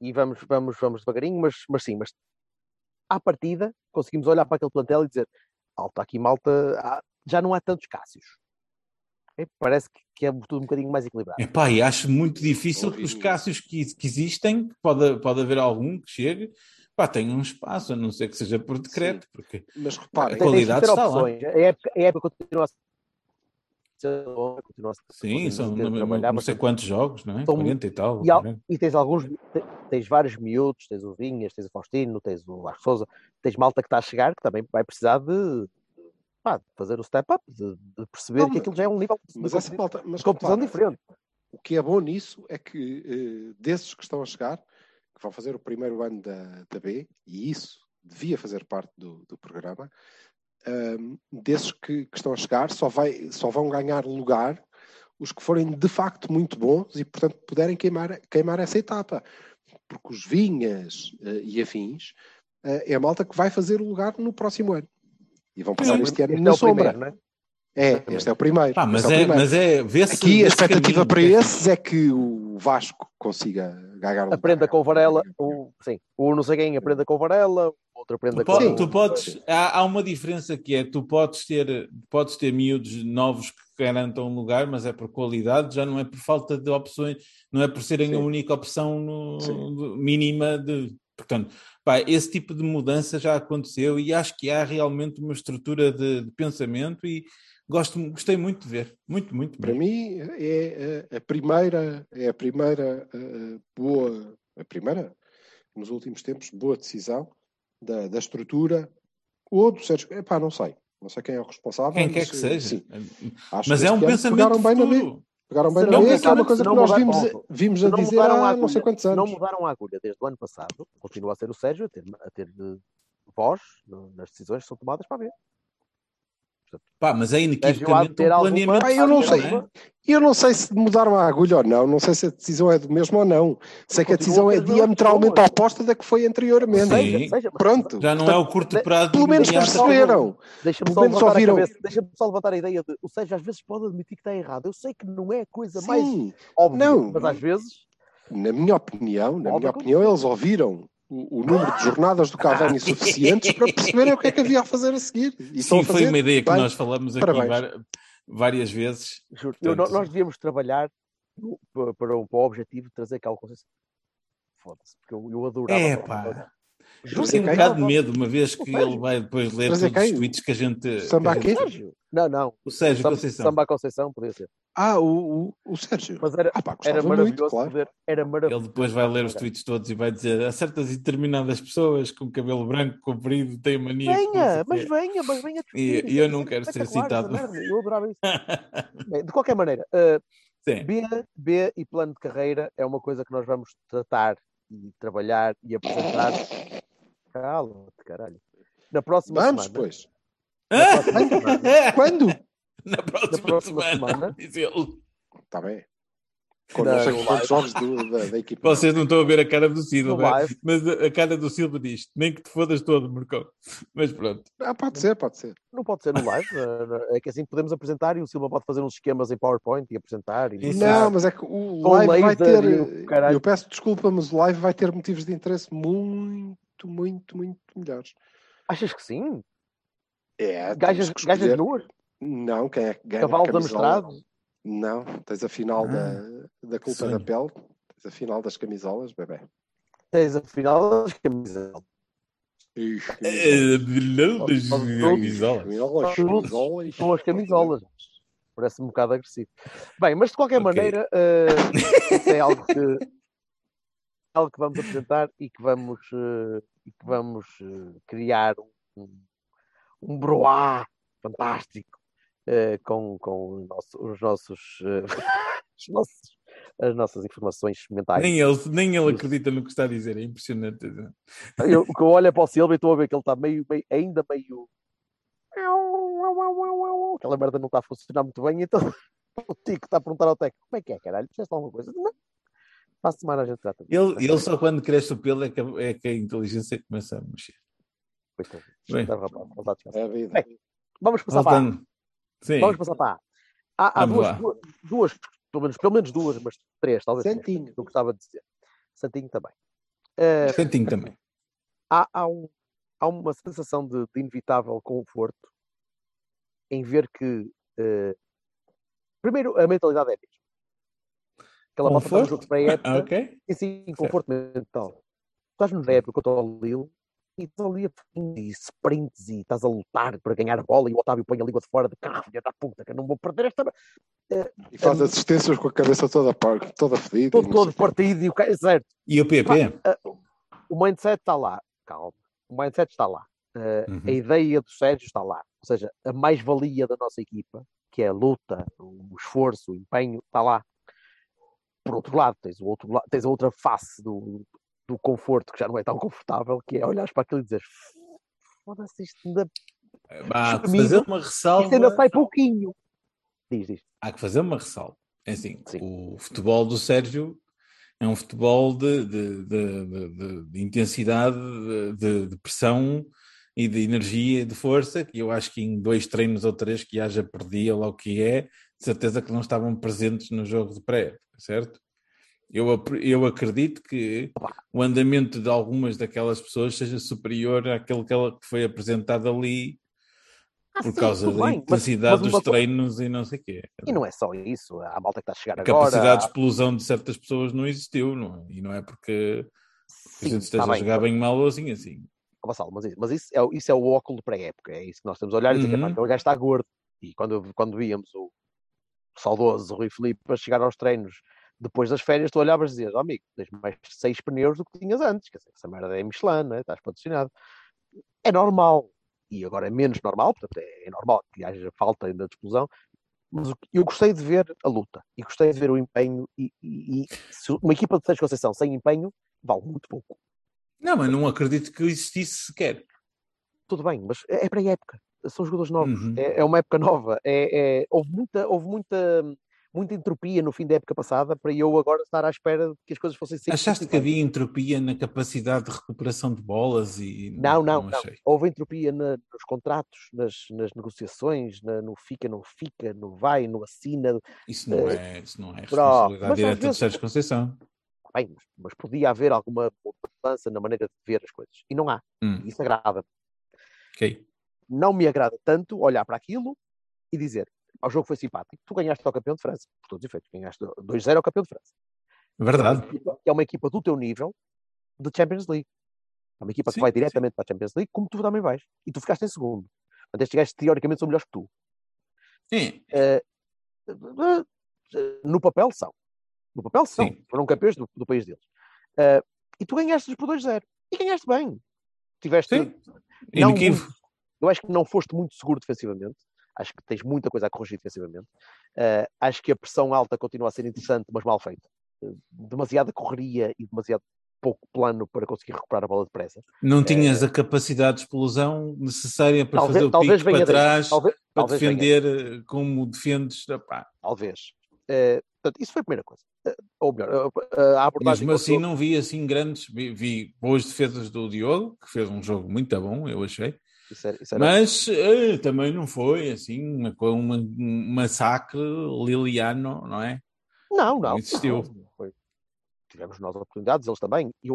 S3: e vamos, vamos, vamos devagarinho, mas, mas sim, mas à partida conseguimos olhar para aquele plantel e dizer alta aqui malta, já não há tantos Cássios. É, parece que, que é tudo um bocadinho mais equilibrado.
S1: Epá, e acho muito difícil que os. Cássios que, que existem, que pode, pode haver algum que chegue, pá, tenham um espaço, a não ser que seja por decreto, porque
S2: Mas reparem,
S1: Tem- qualidade
S3: de ter
S1: está lá.
S3: A época, a época continua a ser continua a
S1: sim, são
S3: a
S1: não,
S3: trabalhar,
S1: não sei quantos jogos, não é?
S3: São-
S1: 40 e tal.
S3: E,
S1: 40.
S3: e tens alguns, te- tens vários miúdos, tens o Vinhas, tens o Faustino, tens o Vasco Souza, tens malta que está a chegar que também vai precisar de, pá, de fazer o step up, de, de perceber
S2: Não,
S3: que aquilo já é um nível de
S2: mas essa malta, mas
S3: competição
S2: repara,
S3: diferente.
S2: O que é bom nisso é que eh, desses que estão a chegar, que vão fazer o primeiro ano da, da B, e isso devia fazer parte do, do programa, desses que, que estão a chegar só, vai, só vão ganhar lugar os que forem de facto muito bons e, portanto, puderem queimar, queimar essa etapa. Porque os vinhas eh, e afins eh, é a malta que vai fazer o lugar no próximo ano. E vão passar
S1: Sim,
S2: este ano na
S3: é o
S2: sombra.
S3: primeiro, não é?
S2: É, este é o primeiro.
S1: Pá, mas é,
S2: o primeiro.
S1: mas é, vê-se.
S2: Aqui a
S1: vê-se
S2: expectativa
S1: caminho,
S2: para esses é que o Vasco consiga ganhar um
S3: Aprenda com o Varela, o, sim, o não sei quem aprenda com o Varela, o outro aprenda
S1: Tu,
S3: com
S1: tu podes, há, há uma diferença que é, tu podes ter, podes ter miúdos novos que garantam um lugar, mas é por qualidade, já não é por falta de opções, não é por serem
S2: Sim.
S1: a única opção no- mínima de. Portanto, pá, esse tipo de mudança já aconteceu e acho que há realmente uma estrutura de, de pensamento e gosto, gostei muito de ver. Muito, muito.
S2: Para mim é a, a primeira, é a primeira eh, boa, a primeira, nos últimos tempos, boa decisão da, da estrutura ou do Sérgio. Epá, não sei. Não sei quem é o responsável.
S1: Quem quer
S2: mas,
S1: que
S2: eh,
S1: seja.
S2: Sim. Acho
S1: Mas
S2: que
S1: é um pensamento
S2: pegaram bem
S1: futuro.
S2: Pegaram bem
S3: não
S2: que é uma coisa que nós vimos, vimos a
S3: não
S2: dizer
S3: a
S2: há não sei
S3: agulha-
S2: quantos
S3: se não
S2: anos.
S3: mudaram a agulha desde o ano passado, continua a ser o Sérgio a ter, a ter de voz nas decisões que são tomadas para ver.
S1: Pá, mas é inequivocamente um
S3: ter alguma-
S1: planeamento.
S2: Pá, eu não sei.
S1: é?
S2: Eu não sei se mudaram a agulha ou não, não sei se a decisão é do mesmo ou não. Sei que a decisão é diametralmente oposta da que foi anteriormente.
S1: Sim.
S3: Seja, seja,
S2: Pronto.
S1: Já não é o curto
S3: De-
S1: prazo
S2: Pelo menos perceberam.
S3: Deixa-me só
S2: menos
S3: levantar a
S2: ouviram.
S3: cabeça, deixa-me só levantar a ideia de o Sérgio às vezes pode admitir que está errado. Eu sei que não é a coisa mais
S2: Sim,
S3: óbvia,
S2: Não.
S3: mas às vezes
S2: na minha opinião, na minha opinião, eles ouviram o, o número de jornadas do Cavani suficientes para perceberem o que é que havia a fazer a seguir. E
S1: Sim,
S2: a
S1: foi
S2: fazer
S1: uma ideia que
S2: bem.
S1: nós falamos aqui
S2: Parabéns.
S1: várias vezes.
S3: juro,
S1: Portanto,
S3: nós devíamos trabalhar para, para o, para o objetivo de trazer aquela consciência. Foda-se, porque eu, eu adorava.
S1: É, pá. Tenho um bocado de medo, uma vez que ele vai depois ler
S2: Trazer
S1: todos os tweets que a gente.
S2: Samba
S1: que a gente-
S2: aqui?
S3: Sérgio? Não, não.
S1: O Sérgio
S3: Samba,
S1: Conceição.
S3: Samba Conceição podia ser.
S2: Ah, o, o, o Sérgio.
S3: Mas era,
S2: Ah, pá,
S3: era
S2: muito,
S3: maravilhoso
S2: claro.
S3: poder. Era maravilhoso.
S1: Ele depois vai ler os tweets todos e vai dizer a certas e determinadas pessoas com cabelo branco comprido têm mania.
S3: Venha, mas venha, mas venha.
S1: E- e eu
S3: é
S1: não quero ser citado.
S3: Eu adorava isso. Bem, de qualquer maneira, uh,
S1: Sim.
S3: B, B e plano de carreira é uma coisa que nós vamos tratar e trabalhar e apresentar. Cala-te, caralho. Na próxima
S2: Vamos,
S3: semana.
S2: pois.
S3: Na próxima semana.
S2: Quando?
S1: Na próxima,
S3: Na próxima
S1: semana,
S3: semana.
S1: diz ele.
S2: Está bem. Com
S3: Na-
S2: não sei
S3: no
S2: quantos jogos do- da, da equipa.
S1: Vocês não estão a ver a cara do Silva, mas a cara do Silva diz: nem que te fodas todo, Marcão. Mas pronto.
S2: Ah, pode ser, pode ser.
S3: Não pode ser no live. na- na- É que assim podemos apresentar e o Silva pode fazer uns esquemas em PowerPoint e apresentar. E.
S2: Não, mas é que o live vai ter.
S3: e.
S2: Eu peço desculpa, mas o live vai ter motivos de interesse muito, muito, muito melhores.
S3: Achas que sim?
S2: É,
S3: Gajas,
S2: que
S3: gajas nuas?
S2: Não, quem é que ganha?
S3: Cavalos?
S2: Não, tens a final
S1: Ah,
S2: da, da culpa
S1: sonho.
S2: da pele, tens a final das camisolas, bebê.
S3: Tens a final das camisolas.
S1: É, não,
S3: Pode-
S1: das camisolas.
S2: Camisolas, camisolas.
S3: São as camisolas. Parece um bocado agressivo. Bem, mas de qualquer
S1: Ok.
S3: maneira, isso é algo que, algo que vamos apresentar e que vamos, eh, e que vamos eh, criar um, um broá fantástico eh, com, com nosso- os nossos, eh, os nossos- as nossas informações mentais.
S1: Nem ele, nem ele acredita no que está a dizer, é impressionante.
S3: Eu, o que eu olho é para o Silva e estou a ver que ele está meio, meio- ainda meio. Aquela merda não está a funcionar muito bem, então o Tico está a perguntar ao técnico: como é que é, caralho? Fizeste alguma coisa? Não. Para a semana a gente trata.
S1: Ele, ele só quando cresce o pelo é que, a- é que a inteligência começa a mexer.
S3: Coitado.
S1: Bem.
S2: É a vida.
S3: Bem, Vamos passar para.
S1: Sim.
S3: Vamos passar para A. Há, há duas, duas, duas, pelo menos, pelo menos duas, mas três, talvez.
S2: Santinho.
S3: que Eu gostava de dizer. Santinho também. Eh,
S1: Santinho também.
S3: há, há, um- há uma sensação de, de inevitável conforto em ver que, eh, primeiro, a mentalidade é a mesma. Aquela no
S1: Conforto?
S3: jogo de pré-época,
S1: Ok.
S3: e sim, conforto mental. Tu estás no época contra o Lille e estás ali a e sprints e estás a lutar para ganhar a bola e o Otávio põe a língua de fora de carro, filha da puta, que eu não vou perder esta.
S2: E faz assistências com a cabeça toda, par- toda fedida. e
S3: Todo, todo partido e o cara, certo.
S1: E o PP?
S3: o mindset está lá, calma, o mindset está lá. Uh,
S1: Uhum.
S3: A ideia do Sérgio está lá. Ou seja, a mais-valia da nossa equipa, que é a luta, o esforço, o empenho, está lá. Por outro lado, tens, o outro, la- tens a outra face do, do conforto, que já não é tão confortável, que é olhares para aquilo e dizer foda-se, isto ainda,
S1: Há que fazer uma ressalva.
S3: isto ainda sai pouquinho. Diz, diz.
S1: Há que fazer uma ressalva. É assim,
S3: Sim.
S1: o futebol do Sérgio é um futebol de, de, de, de- de- de intensidade, de, de- de pressão e de energia, de força, que eu acho que em dois treinos ou três que haja perdia lá o que é, de certeza que não estavam presentes no jogo de pré, certo? Eu, eu acredito que o andamento de algumas daquelas pessoas seja superior àquele que ela que foi apresentado ali
S3: Ah,
S1: por
S3: sim,
S1: causa da
S3: bem, mas-
S1: intensidade
S3: mas
S1: dos
S3: uma co-
S1: treinos e não sei o quê.
S3: E não é só isso, a malta que está a chegar
S1: A
S3: agora.
S1: capacidade de explosão de certas pessoas não existiu, não é? E não é porque a
S3: Sim,
S1: gente
S3: está
S1: esteja a jogar bem mal ou assim, assim.
S3: Vassalo, mas, isso, mas isso, é, o- isso é o óculo de pré-época, é isso que nós temos a olhar e dizer que
S1: Uhum.
S3: "Epá, aquele gajo está gordo. E quando, quando víamos o saudoso Rui Filipe a chegar aos treinos depois das férias, tu olhavas e dizias, oh, amigo, tens mais seis pneus do que tinhas antes, quer dizer, essa merda é Michelin, não é? estás patrocinado. É normal, e agora é menos normal, portanto é, é normal que haja falta ainda de explosão, mas eu gostei de ver a luta, e gostei de ver o empenho, e, e- e se uma equipa de Sérgio Conceição sem empenho, vale muito pouco.
S1: Não, mas não acredito que existisse sequer.
S3: tudo bem, mas é é para a época. São jogadores novos.
S1: Uhum.
S3: É, é uma época nova. É, é- houve muita, houve muita, muita entropia no fim da época passada para eu agora estar à espera de que as coisas fossem sempre.
S1: Achaste que havia entropia na capacidade de recuperação de bolas e
S3: Não, não, não.
S1: achei.
S3: Houve entropia na- nos contratos, nas, nas negociações, na- no fica, não fica, no vai, no assina.
S1: Isso não é, isso não é responsabilidade direta de
S3: vezes-
S1: Sérgio Conceição.
S3: Bem, mas, mas podia haver alguma mudança na maneira de ver as coisas. E não há.
S1: Hum,
S3: Isso agrada.
S1: ok.
S3: Não me agrada tanto olhar para aquilo e dizer: "Ah, o jogo foi simpático. Tu ganhaste ao campeão de França. Por todos os efeitos, ganhaste 2-0 ao campeão de França.
S1: Verdade.
S3: que é uma equipa do teu nível de Champions League. É uma equipa
S1: Sim,
S3: que vai
S1: sim.
S3: diretamente para a Champions League, como tu também vais. E tu ficaste em segundo. Portanto, estes gajos teoricamente são melhores que tu.
S1: Sim,
S3: eh, no papel são. No papel são.
S1: Sim.
S3: Foram campeões do, do país deles. Eh, e tu ganhaste por 2-0. E ganhaste bem. Tiveste.
S1: sim.
S3: não muito- eu acho que não foste muito seguro defensivamente. Acho que tens muita coisa a corrigir defensivamente. Eh, acho que a pressão alta continua a ser interessante, mas mal feita. Eh, demasiada correria e demasiado pouco plano para conseguir recuperar a bola depressa.
S1: Não tinhas a capacidade de explosão necessária para.
S3: Talvez-
S1: fazer o
S3: talvez
S1: pique
S3: venha
S1: para trás,
S3: Talvez,
S1: para
S3: talvez venha
S1: defender eh, como defendes. Epá,
S3: Talvez. Eh, portanto, isso foi a primeira coisa. Eh, ou melhor, eh, eh, a abordagem.
S1: Mesmo assim, não vi assim grandes. Vi, vi boas defesas do Diogo, que fez um jogo muito bom, eu achei.
S3: Isso era, isso era-
S1: Mas eh, também não foi assim uma, um massacre liliano, não é?
S3: Não, não.
S1: existiu.
S3: não, Tivemos nós oportunidades, eles também. E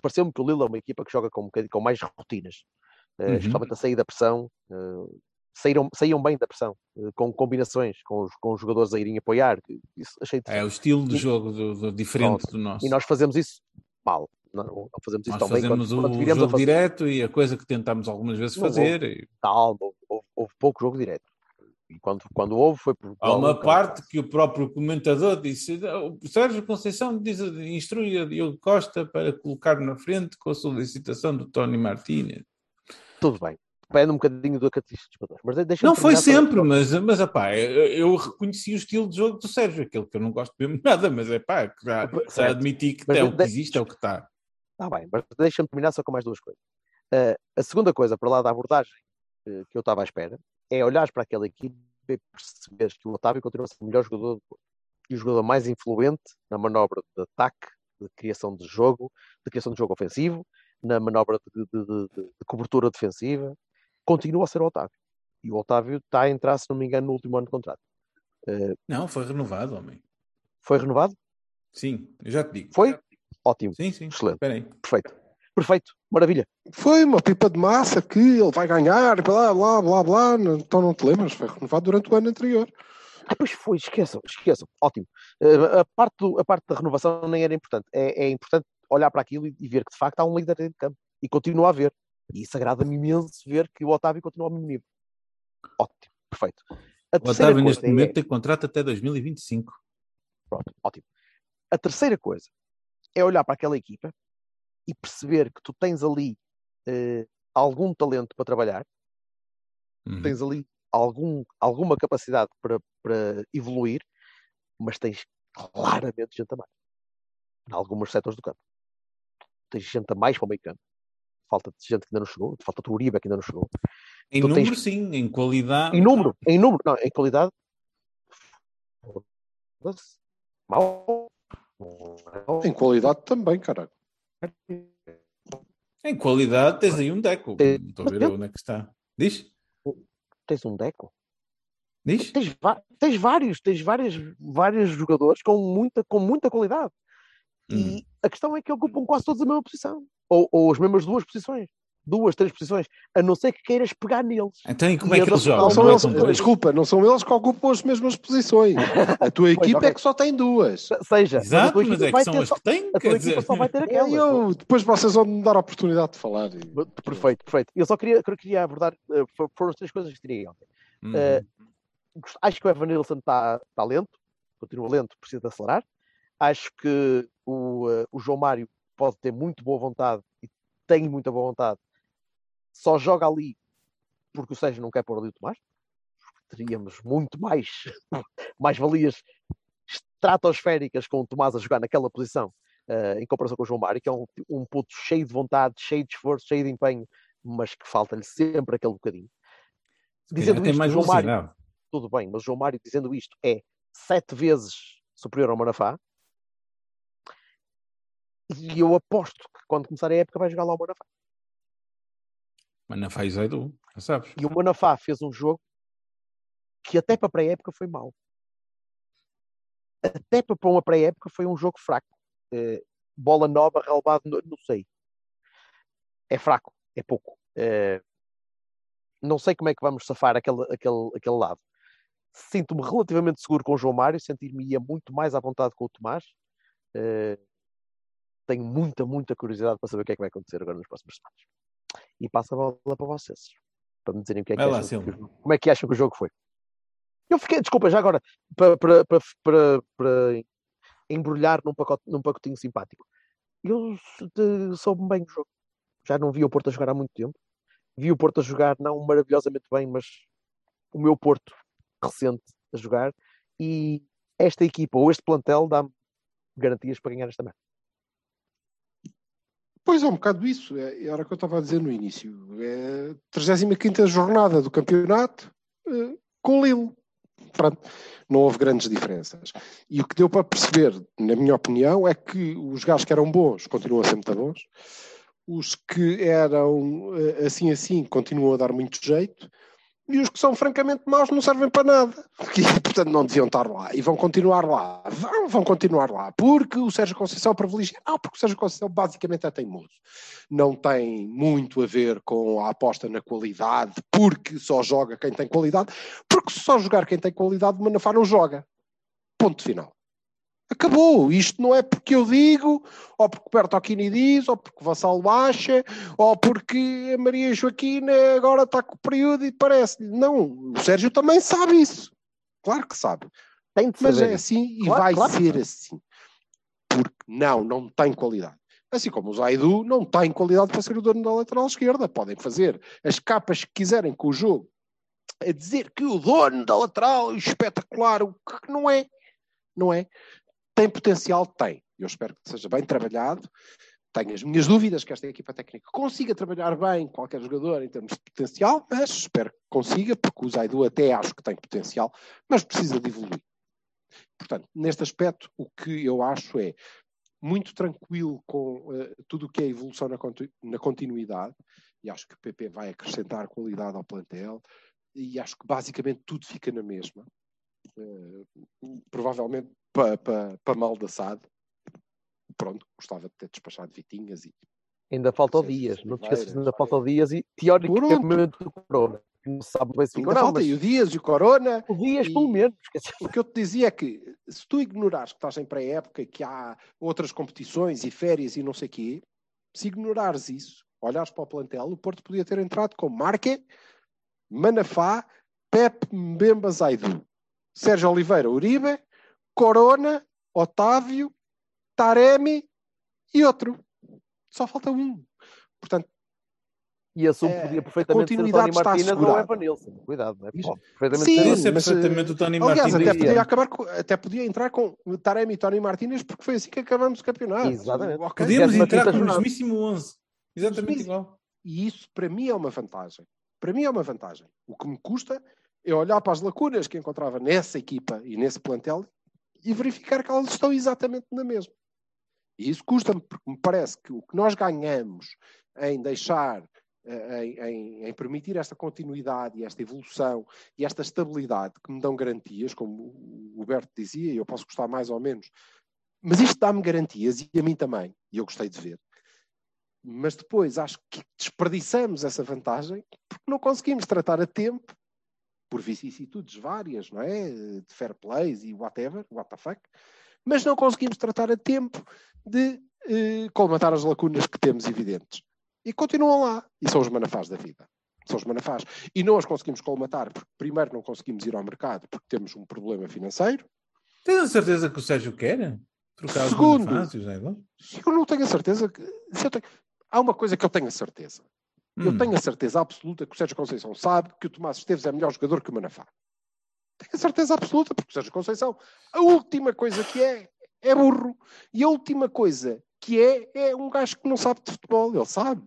S3: pareceu-me que o Lille é uma equipa que joga com, um com mais rotinas. Eh,
S1: Uhum.
S3: Especialmente a sair da pressão. eh, saíram, saíam bem da pressão. com combinações, com os, com os jogadores a irem apoiar. Isso achei
S1: É o estilo de jogo do, do- diferente do nosso.
S3: E nós fazemos isso mal. Não, fazemos isso
S1: Nós
S3: tão bem
S1: fazemos
S3: quanto,
S1: o
S3: quanto
S1: jogo
S3: fazer.
S1: direto e a coisa que tentámos algumas vezes
S3: Não
S1: fazer. e
S3: Calma, houve, houve- houve pouco jogo direto. E quando, quando houve, foi por.
S1: Há uma parte que o próprio comentador disse: o Sérgio Conceição diz, instrui a Diogo Costa para colocar na frente com a solicitação do Tony Martínez.
S3: Tudo bem. Depende um bocadinho do característico dos jogadores. Mas deixa-me
S1: Não foi
S3: terminar para-
S1: sempre, mas, mas epá, eu, eu reconheci o estilo de jogo do Sérgio, aquele que eu não gosto mesmo nada, mas é pá, já, já admiti que
S3: Mas
S1: é o que existe, é o que está.
S3: Está bem, mas deixa-me terminar só com mais duas coisas. Eh, a segunda coisa, para lá da abordagem eh, que eu estava à espera, é olhares para aquela equipe e perceberes que o Otávio continua a ser o melhor jogador e o jogador mais influente na manobra de ataque, de criação de jogo, de criação de jogo ofensivo, na manobra de, de- de- de- cobertura defensiva, continua a ser o Otávio. E o Otávio está a entrar, se não me engano, no último ano de contrato. Eh,
S1: Não, foi renovado, homem.
S3: foi renovado?
S1: Sim, eu já te digo.
S3: Foi? Ótimo.
S1: Sim, sim.
S3: Excelente.
S1: Espera aí.
S3: Perfeito. Perfeito. Maravilha.
S2: Foi uma pipa de massa que ele vai ganhar, blá, blá, blá, blá. Então não te lembras? Foi renovado durante o ano anterior.
S3: Ah, pois foi, esqueçam, esqueçam. Ótimo. Eh, a, parte do- a parte da renovação nem era importante. É, é importante olhar para aquilo e, e ver que de facto há um líder dentro de campo. E continua a haver. E isso agrada-me imenso ver que o Otávio continua ao mesmo nível. Ótimo. Perfeito. A
S1: O Otávio, neste
S3: é-
S1: momento, tem contrato até 2025.
S3: Pronto, ótimo. A terceira coisa é olhar para aquela equipa e perceber que tu tens ali eh, algum talento para trabalhar,
S1: Uhum.
S3: tens ali algum, alguma capacidade para, para evoluir, mas tens claramente gente a mais. Em alguns setores do campo. Tens gente a mais para o meio campo. Falta de gente que ainda não chegou, falta o Uribe que ainda não chegou.
S1: Em
S3: Tu tens-
S1: número, sim. Em qualidade.
S3: Em número, em número, não, em qualidade. Mal.
S2: Em qualidade também, caralho.
S1: Em qualidade, tens aí um Deco.
S3: Tem-
S1: Estou a ver onde é que está. Diz?
S3: Tens um deco?
S1: Diz?
S3: Tens, tens vários, tens vários, vários jogadores com muita, com muita qualidade.
S1: Hum.
S3: E a questão é que ocupam quase todos a mesma posição. Ou, ou as mesmas duas posições. Duas, três posições. A não ser que queiras pegar neles.
S1: Então, e como
S3: E
S1: é que
S3: eles-
S1: jogam?
S2: Não são
S1: Não é
S2: eles,
S1: dois?
S2: desculpa, não são eles que ocupam as mesmas posições. A tua equipa
S3: ok.
S2: é que só tem duas.
S3: Se- Seja,
S1: Exato,
S3: tua
S1: mas
S3: equipa
S1: é que são as
S3: só-
S1: que têm.
S3: a tua
S1: Quer
S3: equipa
S1: dizer,
S3: só vai ter aquelas.
S2: Eu, depois vocês vão me dar a oportunidade de falar. e-
S3: Perfeito, perfeito. Eu só queria, queria abordar. eh, for- foram as três coisas que tirei ontem. Gost- Acho que o Evan Nilsson está tá lento, continua lento, precisa de acelerar. Acho que o, eh, o João Mário pode ter muito boa vontade e tem muita boa vontade. Só joga ali porque o Sérgio não quer pôr ali o Tomás. Teríamos muito mais, mais valias estratosféricas com o Tomás a jogar naquela posição eh, em comparação com o João Mário, que é um, um puto cheio de vontade, cheio de esforço, cheio de empenho, mas que falta-lhe sempre aquele bocadinho. Dizendo isto,
S1: mais
S3: João Mário,
S1: velocidade.
S3: tudo bem, mas o João Mário dizendo isto é sete vezes superior ao Manafá. E eu aposto que quando começar a época vai jogar lá o Manafá.
S1: Não faz Edu, já sabes.
S3: E o Manafá fez um jogo que até para a pré-época foi mau. Até para uma pré-época foi um jogo fraco. Eh, bola nova, relevado, não sei. É fraco, é pouco. Eh, não sei como é que vamos safar aquele, aquele, aquele lado. Sinto-me relativamente seguro com o João Mário, sentir-me-ia muito mais à vontade com o Tomás. Eh, tenho muita, muita curiosidade para saber o que é que vai acontecer agora nas próximas semanas. E passo a bola para vocês, para me dizerem o que é que
S1: lá,
S3: acham que como é que acham que o jogo foi. Eu fiquei, desculpa, já agora, para, para, para, para, para embrulhar num, pacote, num pacotinho simpático. Eu soube bem o jogo. Já não vi o Porto a jogar há muito tempo. Vi o Porto a jogar, não maravilhosamente bem, mas o meu Porto recente a jogar. E esta equipa, ou este plantel, dá-me garantias para ganhar esta merda.
S2: Pois é, um bocado isso. É, era o que eu estava a dizer no início. É a 35 jornada do campeonato eh, com Lille. Pronto, não houve grandes diferenças. E o que deu para perceber, na minha opinião, é que os gajos que eram bons continuam a ser muito bons. Os que eram eh, assim assim continuam a dar muito jeito. E os que são francamente maus não servem para nada. E, portanto, não deviam estar lá. E vão continuar lá. Vão, vão continuar lá. Porque o Sérgio Conceição privilegia. Não, porque o Sérgio Conceição basicamente é teimoso. Não tem muito a ver com a aposta na qualidade, porque só joga quem tem qualidade. Porque se só jogar quem tem qualidade, o Manafá não joga. Ponto final. Acabou. Isto não é porque eu digo, ou porque o Bertocchini diz, ou porque o Vassalo acha, ou porque a Maria Joaquina agora está com o período e parece-lhe. Não, o Sérgio também sabe isso. Claro que sabe.
S3: Tem de
S2: Mas
S3: saber
S2: é assim e
S3: Claro-
S2: vai
S3: claro
S2: ser assim. Porque não, não tem qualidade. Assim como o Zaidu não tem qualidade para ser o dono da lateral esquerda. Podem fazer as capas que quiserem com o jogo a dizer que o dono da lateral é espetacular, o que não é. Não é. Tem potencial? Tem. Eu espero que seja bem trabalhado. Tenho as minhas dúvidas que esta equipa técnica consiga trabalhar bem qualquer jogador em termos de potencial, mas espero que consiga, porque o Zaidu até acho que tem potencial, mas precisa de evoluir. Portanto, neste aspecto, o que eu acho é muito tranquilo com eh, tudo o que é evolução na, conti- na continuidade, e acho que o PP vai acrescentar qualidade ao plantel, e acho que basicamente tudo fica na mesma. Eh, provavelmente para pa, pa mal da SAD. pronto, gostava de ter despachado Vitinhas e
S3: Ainda falta o Dias. Não te esqueças, ainda falta o Dias e teoricamente o Corona. Não sabe bem se
S2: ainda
S3: não,
S2: falta
S3: mas
S2: e o Dias e o Corona.
S3: o Dias
S2: e-
S3: pelo menos.
S2: O que eu te dizia é que se tu ignorares que estás em pré-época, que há outras competições e férias e não sei o quê, se ignorares isso, olhares para o plantel, o Porto podia ter entrado com Marque, Manafá, Pepe Mbemba Zaidu, Sérgio Oliveira Uribe, Corona, Otávio, Taremi e outro. Só falta um. Portanto,
S3: E esse um
S2: É,
S3: podia
S2: a
S3: perfeitamente ser o Tony Martínez ou o. Evan Nilsson. Cuidado, não é? Pode perfeitamente
S2: Sim,
S3: ser
S2: mas,
S1: perfeitamente
S2: eh,
S1: o Tony
S2: aliás,
S1: Martínez.
S2: até podia
S3: é.
S2: acabar com- até podia entrar com Taremi e Tony Martínez porque foi assim que acabamos o campeonato.
S3: Exatamente.
S2: Ok?
S1: Podíamos
S3: Décima
S1: entrar com o mesmíssimo 11. Exatamente igual.
S2: E isso para mim é uma vantagem. Para mim é uma vantagem. O que me custa é olhar para as lacunas que encontrava nessa equipa e nesse plantel e verificar que elas estão exatamente na mesma. E isso custa-me, porque me parece que o que nós ganhamos em deixar, eh, em, em- em permitir esta continuidade e esta evolução e esta estabilidade que me dão garantias, como o Huberto dizia, e eu posso gostar mais ou menos, mas isto dá-me garantias e a mim também, e eu gostei de ver. Mas depois acho que desperdiçamos essa vantagem porque não conseguimos tratar a tempo, por vicissitudes várias, não é? De fair plays e whatever, what the fuck, mas não conseguimos tratar a tempo de eh, colmatar as lacunas que temos evidentes. E continuam lá. E são os manafás da vida. São os manafás. E não as conseguimos colmatar porque, primeiro, não conseguimos ir ao mercado porque temos um problema financeiro.
S1: Tens a certeza que o Sérgio quer? Trocar os
S2: Segundo.
S1: Não é?
S2: Eu não tenho a certeza que. tenho- Há uma coisa que eu tenho a certeza. Eu
S1: Hum.
S2: tenho a certeza absoluta que o Sérgio Conceição sabe que o Tomás Esteves é melhor jogador que o Manafá. Tenho a certeza absoluta, porque o Sérgio Conceição, a última coisa que é, é burro. E a última coisa que é, é um gajo que não sabe de futebol. Ele sabe.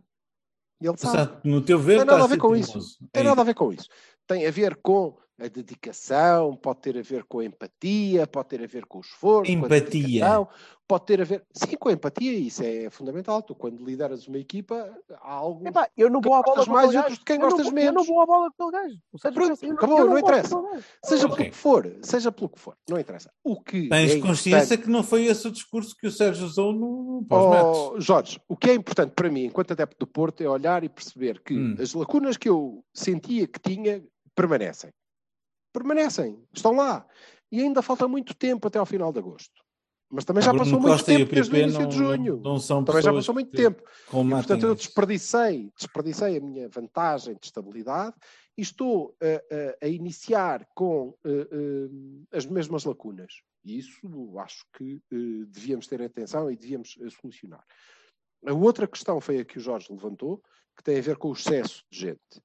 S2: Ele sabe.
S1: Exato, no teu ver,
S2: Tem nada a ver com isso.
S1: teimoso.
S2: Tem
S1: É
S2: nada a ver com isso. Tem a ver com a dedicação, pode ter a ver com a empatia, pode ter a ver com o esforço, com a
S1: Empatia.
S2: dedicação, pode ter a ver. Sim, com a empatia, isso é fundamental. Tu, quando lideras uma equipa, há algo.
S3: Epá, eu não vou à bola
S2: gostas
S3: com
S2: mais e outros de quem
S3: Eu não
S2: gostas
S3: vou-
S2: menos.
S3: Eu não vou à bola com aquele gajo. O Sérgio
S2: Pronto,
S3: eu
S2: acabou,
S3: eu
S2: não
S3: gosto
S2: interessa. Seja
S1: Ok.
S2: pelo que for, seja pelo que for, não interessa. O que
S1: Tens
S2: é
S1: consciência
S2: importante-
S1: que não foi esse o discurso que o Sérgio usou no pós-match.
S2: Oh, Jorge, o que é importante para mim, enquanto adepto do Porto, é olhar e perceber que
S1: Hum.
S2: as lacunas que eu sentia que tinha permanecem. Permanecem, estão lá. E ainda falta muito tempo até ao final de agosto. Mas também já passou muito tempo desde o início de junho.
S1: Não, são
S2: também já passou muito tempo. E, portanto, eu desperdicei, desperdicei a minha vantagem de estabilidade e estou eh, eh, a iniciar com eh, eh, as mesmas lacunas. E isso acho que eh, devíamos ter atenção e devíamos solucionar. A outra questão foi a que o Jorge levantou, que tem a ver com o excesso de gente.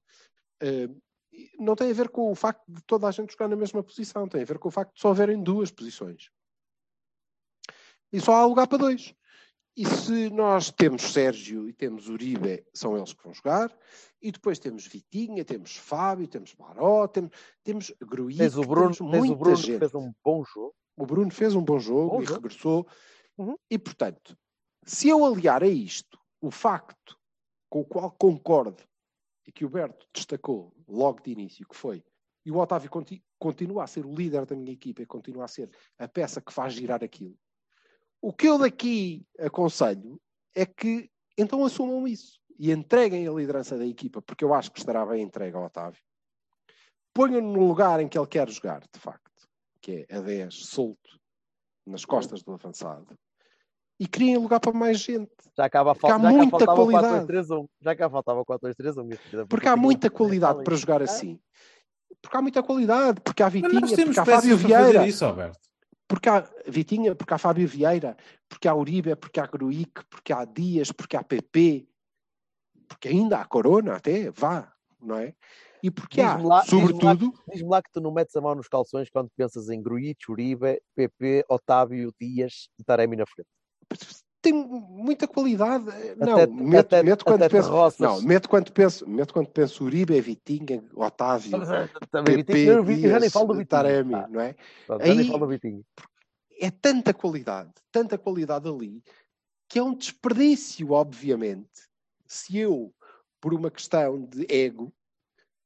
S2: Não tem a ver com o facto de toda a gente jogar na mesma posição, tem a ver com o facto de só haverem duas posições. E só há lugar para dois. E se nós temos Sérgio e temos Uribe, são eles que vão jogar. E depois temos Vitinha, temos Fábio, temos Baró, temos, temos Gruitch,
S3: Tens o Bruno,
S2: temos
S3: o Bruno
S2: gente.
S3: fez um bom jogo.
S2: O Bruno fez um bom jogo
S3: Bom
S2: e
S3: jogo.
S2: regressou.
S3: Uhum.
S2: E, portanto, se eu aliar a isto o facto com o qual concordo e que o Berto destacou logo de início, que foi, e o Otávio conti- continua a ser o líder da minha equipa e continua a ser a peça que faz girar aquilo. O que eu daqui aconselho é que então assumam isso e entreguem a liderança da equipa, porque eu acho que estará bem entregue ao Otávio. Ponham-no no lugar em que ele quer jogar, de facto, que é a 10, solto, nas costas do avançado, e criem lugar para mais gente.
S3: Já cá,
S2: Porque há
S3: já
S2: muita qualidade.
S3: 4-2-3-1. Já cá faltava o 4-2-3-1. minha filha,
S2: Porque há muita qualidade para jogar assim. Porque há muita qualidade, porque há Vitinha,
S1: nós temos
S2: porque há Fábio Vieira,
S1: isso, Alberto.
S2: porque há Vitinha, porque há Fábio Vieira, porque há Uribe, porque há Gruic, porque há Dias, porque há PP, porque ainda há Corona até, vá, não é? E porque há,
S3: Diz-me lá- diz-me lá-
S2: sobretudo,
S3: Diz-me lá que tu não metes a mão nos calções quando pensas em Gruitch, Uribe, PP, Otávio, Dias e Taremi na frente.
S2: Tem muita qualidade. Não,
S3: Até-
S2: meto,
S3: até-
S2: meto quando
S3: até
S2: penso.
S3: roças.
S2: Não, meto quando penso, meto quando penso Uribe, Vitinha, Otávio,
S3: Também
S2: PP,
S3: Vitinho, eu já nem
S2: Dias,
S3: falo do Vitinho.
S2: Taremi,
S3: Ah,
S2: não é?
S3: pronto, já nem
S2: Aí-
S3: falo do Vitinho.
S2: é tanta qualidade, tanta qualidade ali, que é um desperdício, obviamente, se eu, por uma questão de ego,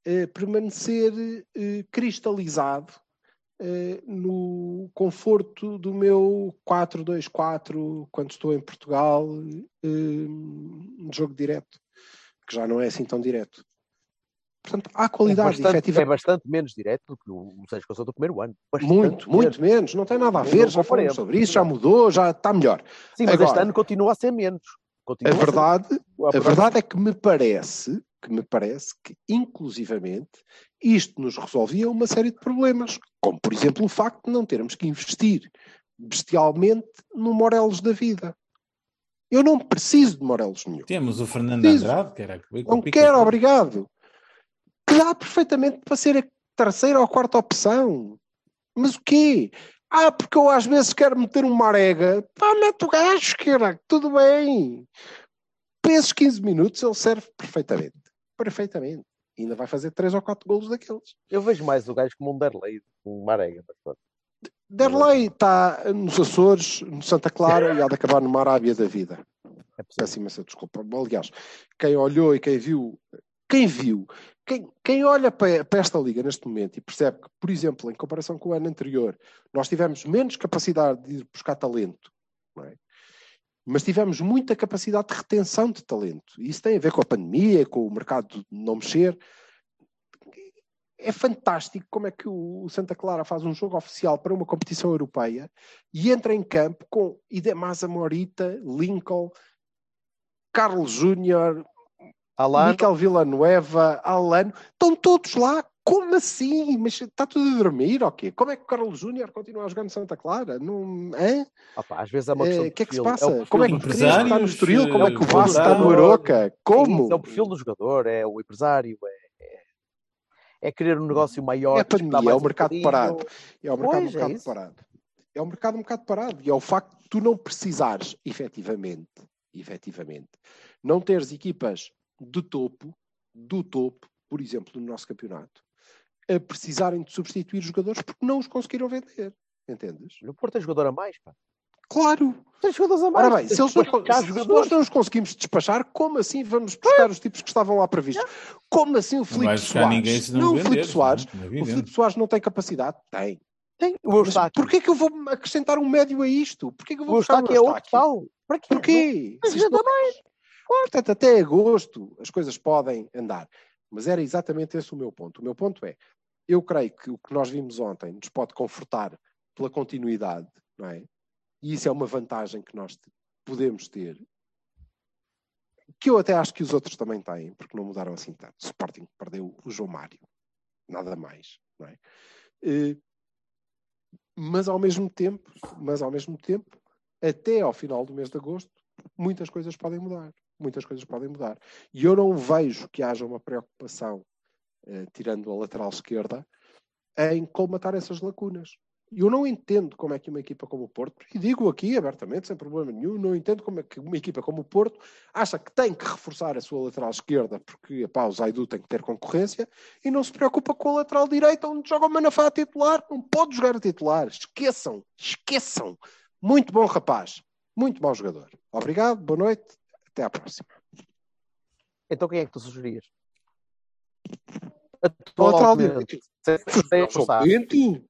S2: eh, permanecer eh, cristalizado eh, no conforto do meu 4-2-4 quando estou em Portugal, eh, um jogo direto, que já não é assim tão direto. Portanto, há
S3: É
S2: qualidade,
S3: bastante,
S2: efetivamente.
S3: é bastante menos direto do que o Sérgio Conceição do primeiro ano. Bastante
S2: Muito, muito menos. Não tem nada a ver. Já falamos sobre isso, já mudou, já está melhor.
S3: Sim, mas este
S2: Agora-
S3: ano continua a ser menos. Continua
S2: A
S3: ser-
S2: verdade,
S3: a
S2: a verdade é que me parece que me parece que, inclusivamente, isto nos resolvia uma série de problemas, como por exemplo o facto de não termos que investir bestialmente no Morelos da vida. Eu não preciso de Morelos nenhum.
S1: Temos o Fernando
S2: Preciso.
S1: Andrade, que era
S2: Não quero, obrigado. Que dá perfeitamente para ser a terceira ou quarta opção. Mas o quê? Ah, porque eu às vezes quero meter um marega. Pá, mete o gajo, cara. Tudo bem. Para esses 15 minutos ele serve perfeitamente. Perfeitamente. E ainda vai fazer 3 ou 4 golos daqueles.
S3: Eu vejo mais o gajo como um Derlei, um Marega. mas pronto.
S2: Derlei está nos Açores, no Santa Clara e há de acabar numa Arábia da vida.
S3: É.
S2: Peço imensa desculpa. Aliás, quem olhou e quem viu, quem viu, quem, quem olha para, para esta liga neste momento e percebe que, por exemplo, em comparação com o ano anterior, nós tivemos menos capacidade de ir buscar talento, não é? Mas tivemos muita capacidade de retenção de talento. E isso tem a ver com a pandemia, com o mercado não mexer. É fantástico como é que o Santa Clara faz um jogo oficial para uma competição europeia e entra em campo com Idemasa Morita, Lincoln, Carlos Júnior,
S3: Alano,
S2: Miquel Villanueva, Alano, estão todos lá. Como assim? Mas está tudo a dormir? quê? Como é que o Carlos Júnior continua a jogar no Santa Clara? Não,
S3: opa, às vezes é uma questão
S2: Eh,
S3: de
S2: O que é que se passa?
S3: o perfil
S2: Como é que o Português está no Estoril? Como é que o Vasco está no. Aroca? Como?
S3: É o perfil do jogador, é o empresário, é, é, é querer um negócio maior.
S2: É a
S3: disputar
S2: pandemia, é o
S3: um
S2: mercado
S3: bocadinho.
S2: parado. É o mercado
S3: Pois,
S2: um
S3: é
S2: bocado parado. É o mercado um bocado parado. E é o facto de tu não precisares, efetivamente, efetivamente, não teres equipas do topo, do topo, por exemplo, no nosso campeonato, a precisarem de substituir jogadores porque não os conseguiram vender. Entendes?
S3: O Porto tem jogador a mais, pá.
S2: Claro.
S3: Tem jogadores a mais.
S2: Ora bem, se, eles não, se nós não os conseguimos despachar, como assim vamos buscar os tipos que estavam lá previstos? Como assim o
S1: Não
S2: Filipe Soares?
S1: não,
S2: não, o
S1: venderes,
S2: Filipe Soares.
S1: não é? Como é
S2: O. Filipe Soares não tem capacidade? Tem.
S3: Tem o Eustáquio.
S2: porquê que eu vou acrescentar um médio a isto? Porquê que eu
S3: O
S2: vou buscar
S3: Eustáquio é outro tal. Para quê?
S2: Porquê?
S3: Mas
S2: não- Portanto, até agosto as coisas podem andar. Mas era exatamente esse o meu ponto. O meu ponto é, eu creio que o que nós vimos ontem nos pode confortar pela continuidade, não é? E isso é uma vantagem que nós podemos ter. Que eu até acho que os outros também têm, porque não mudaram assim tanto. Sporting perdeu o João Mário. Nada mais, não é? Eh, mas ao mesmo tempo, mas ao mesmo tempo, até ao final do mês de agosto, muitas coisas podem mudar. Muitas coisas podem mudar. E eu não vejo que haja uma preocupação, tirando a lateral esquerda, em colmatar essas lacunas. E Eu não entendo como é que uma equipa como o Porto, e digo aqui abertamente, sem problema nenhum, não entendo como é que uma equipa como o Porto acha que tem que reforçar a sua lateral esquerda, porque epá, o Zaidu tem que ter concorrência, e não se preocupa com a lateral direita, onde joga o Manafá a titular. Não pode jogar a titular. Esqueçam, esqueçam. Muito bom rapaz. Muito bom jogador. Obrigado, boa noite. Até à próxima.
S3: Então quem é que tu sugerias? Atualmente.
S2: Bento.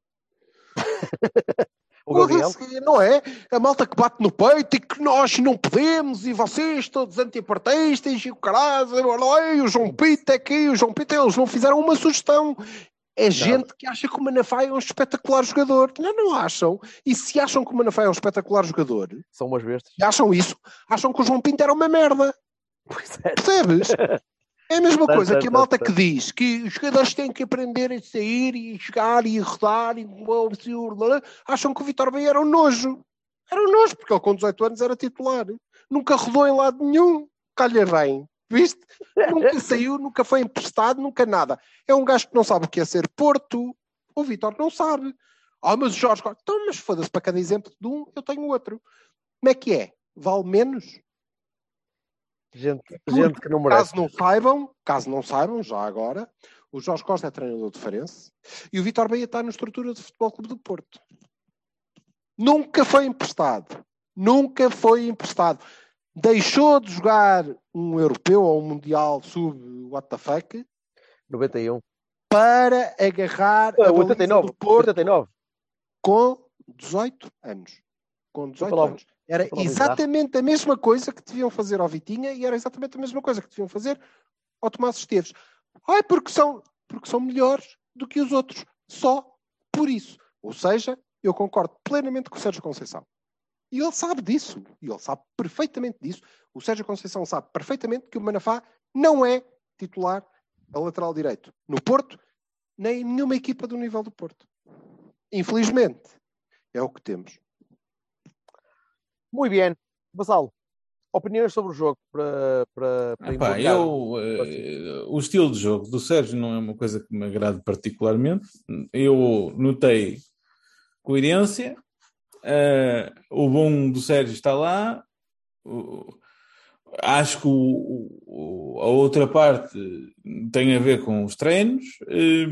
S3: O Gabriel?
S2: Foda-se, Não é? A malta que bate no peito e que nós não podemos e vocês todos antipartistas e o caralho, e o João Pita aqui, o João Pita, eles não fizeram uma sugestão. É gente que acha que o Manafá é um espetacular jogador. Não, não acham. E se acham que o Manafá é um espetacular jogador,
S3: São umas bestas.
S2: acham isso, acham que o João Pinto era uma merda.
S3: Pois é.
S2: Percebes? É a mesma coisa que a malta que diz que os jogadores têm que aprender a sair e jogar e rodar e acham que o Vitor Bahia era um nojo. Era um nojo, porque ele com 18 anos era titular. Nunca rodou em lado nenhum. Calha bem. Viste? Nunca saiu, nunca foi emprestado, nunca nada. É um gajo que não sabe o que é ser Porto. O Vitor não sabe. Ah, mas o Jorge... Então, mas foda-se, para cada exemplo de um, eu tenho outro. Como é que é? Vale menos?
S3: Gente,
S2: Porque,
S3: gente que não merece.
S2: Caso não saibam, caso não saibam, já agora, o Jorge Costa é treinador de Farense e o Vitor Bahia está na estrutura do Futebol Clube do Porto. Nunca foi emprestado. Nunca foi emprestado. Deixou de jogar um europeu ou um mundial sub what the fuck
S3: 91.
S2: para agarrar a
S3: Ah,
S2: baliza
S3: 89.
S2: do Porto
S3: 89.
S2: com 18 anos. Com 18
S3: falar-
S2: anos. Era exatamente a mesma coisa que deviam fazer ao Vitinha e era exatamente a mesma coisa que deviam fazer ao Tomás Esteves. Ai, porque são, porque são melhores do que os outros. Só por isso. Ou seja, eu concordo plenamente com o Sérgio Conceição. E ele sabe disso. E ele sabe perfeitamente disso. O Sérgio Conceição sabe perfeitamente que o Manafá não é titular a lateral direito no Porto, nem em nenhuma equipa do nível do Porto. Infelizmente, é o que temos.
S3: Muito bem. Vassal, opiniões sobre o jogo para, para, para
S1: Epá, eu, eh, o estilo de jogo do Sérgio não é uma coisa que me agrade particularmente. Eu notei coerência. eh, o bom do Sérgio está lá. O- acho que o- o- a outra parte tem a ver com os treinos. eh,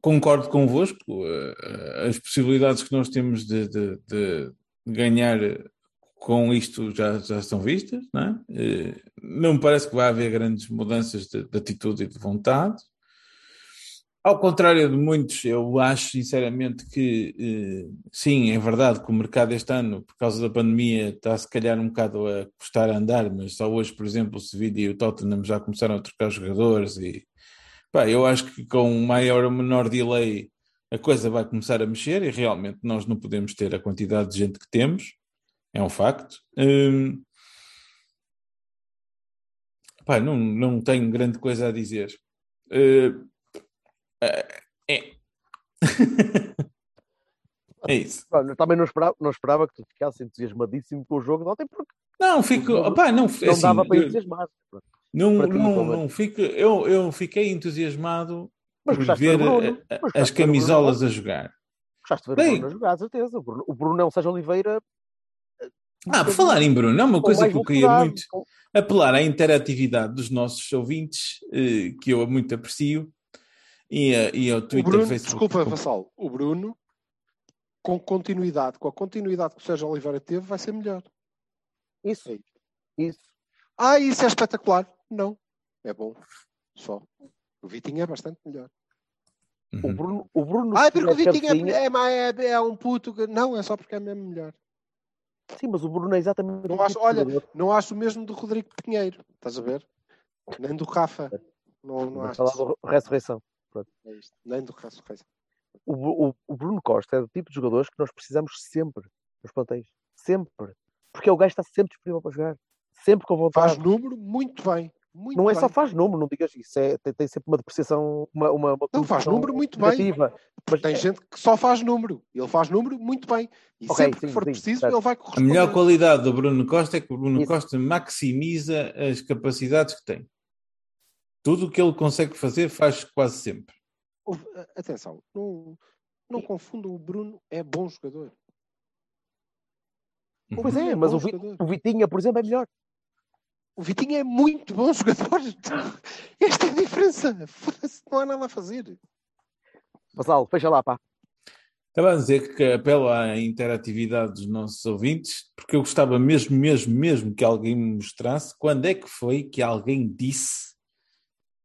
S1: concordo convosco. eh, as possibilidades que nós temos de, de- de ganhar com isto já, já estão vistas, não é? Eh, Não me parece que vai haver grandes mudanças de, de atitude e de vontade. Ao contrário de muitos, eu acho sinceramente que eh, sim, é verdade que o mercado este ano, por causa da pandemia, está se calhar um bocado a custar a andar, mas só hoje, por exemplo, o Sevilla e o Tottenham já começaram a trocar jogadores e pá, eu acho que com maior ou menor delay a coisa vai começar a mexer e realmente nós não podemos ter a quantidade de gente que temos, é um facto. Hum, pá, não, não tenho grande coisa a dizer. Uh, uh, é. é isso.
S3: Eu também não esperava, não esperava que tu ficasses entusiasmadíssimo com o jogo de ontem, porque
S1: Não, fico.
S3: Não-
S1: opá, não,
S3: não
S1: assim,
S3: dava para entusiasmar.
S1: Não, não, não fico, eu, eu fiquei entusiasmado
S3: Mas
S1: por ver
S3: Bruno,
S1: a- as camisolas a jogar.
S3: Gostaste de ver
S1: Bem-
S3: o Bruno a jogar, certeza. O Bruno, o Bruno Sérgio Oliveira.
S1: Ah, por falar em Bruno, é uma coisa que eu queria muito apelar à interatividade dos nossos ouvintes, eh, que eu muito aprecio, e, a- e ao
S2: O
S1: Twitter,
S2: Bruno,
S1: Facebook.
S2: desculpa, Vassal, o Bruno, com continuidade, com a continuidade que o Sérgio Oliveira teve, vai ser melhor.
S3: Isso,
S2: isso.
S3: isso.
S2: Ah, isso é espetacular. Não, é bom. Só. O Vitinho é bastante melhor.
S3: O
S1: Uhum.
S3: Bruno, o Bruno
S2: Ah,
S3: se
S2: porque o Vitinho é, é, é, é um puto. que- Não, é só porque é mesmo melhor.
S3: Sim, mas o Bruno é exatamente
S2: Não
S3: o
S2: acho- olha. Não acho o mesmo do Rodrigo Pinheiro. Estás a ver? Nem do Rafa. Não, não
S3: Vamos
S2: acho.
S3: falar do Ressurreição.
S2: É isto. Nem do Rafa.
S3: O, o- o Bruno Costa é do tipo de jogadores que nós precisamos sempre nos plantéis. Sempre. Porque o gajo está sempre disponível para jogar. Sempre com vontade.
S2: Faz número muito bem. Muito
S3: não é
S2: bem.
S3: só faz número, não digas isso. É, tem, tem sempre uma depreciação, uma, uma, uma
S2: Não, faz número muito bem.
S3: negativa. Mas
S2: Tem
S3: é-
S2: gente que só faz número. Ele faz número muito bem. E
S3: Ok,
S2: sempre que
S3: sim,
S2: for
S3: sim,
S2: preciso,
S3: certo.
S2: ele vai
S1: A
S2: corresponder.
S1: melhor qualidade do Bruno Costa é que o Bruno
S3: Isso.
S1: Costa maximiza as capacidades que tem. Tudo o que ele consegue fazer, faz quase sempre.
S2: A- Atenção, não, não confundam. O Bruno é bom jogador. O
S3: Pois
S2: Bruno
S3: é, mas o, o Vitinha, por exemplo, é melhor.
S2: O Vitinho é muito bom jogador. Esta é a diferença. Não há nada a fazer.
S3: Vassal, fecha lá, pá.
S1: Estava a dizer que apelo à interatividade dos nossos ouvintes, porque eu gostava mesmo, mesmo, mesmo que alguém me mostrasse quando é que foi que alguém disse,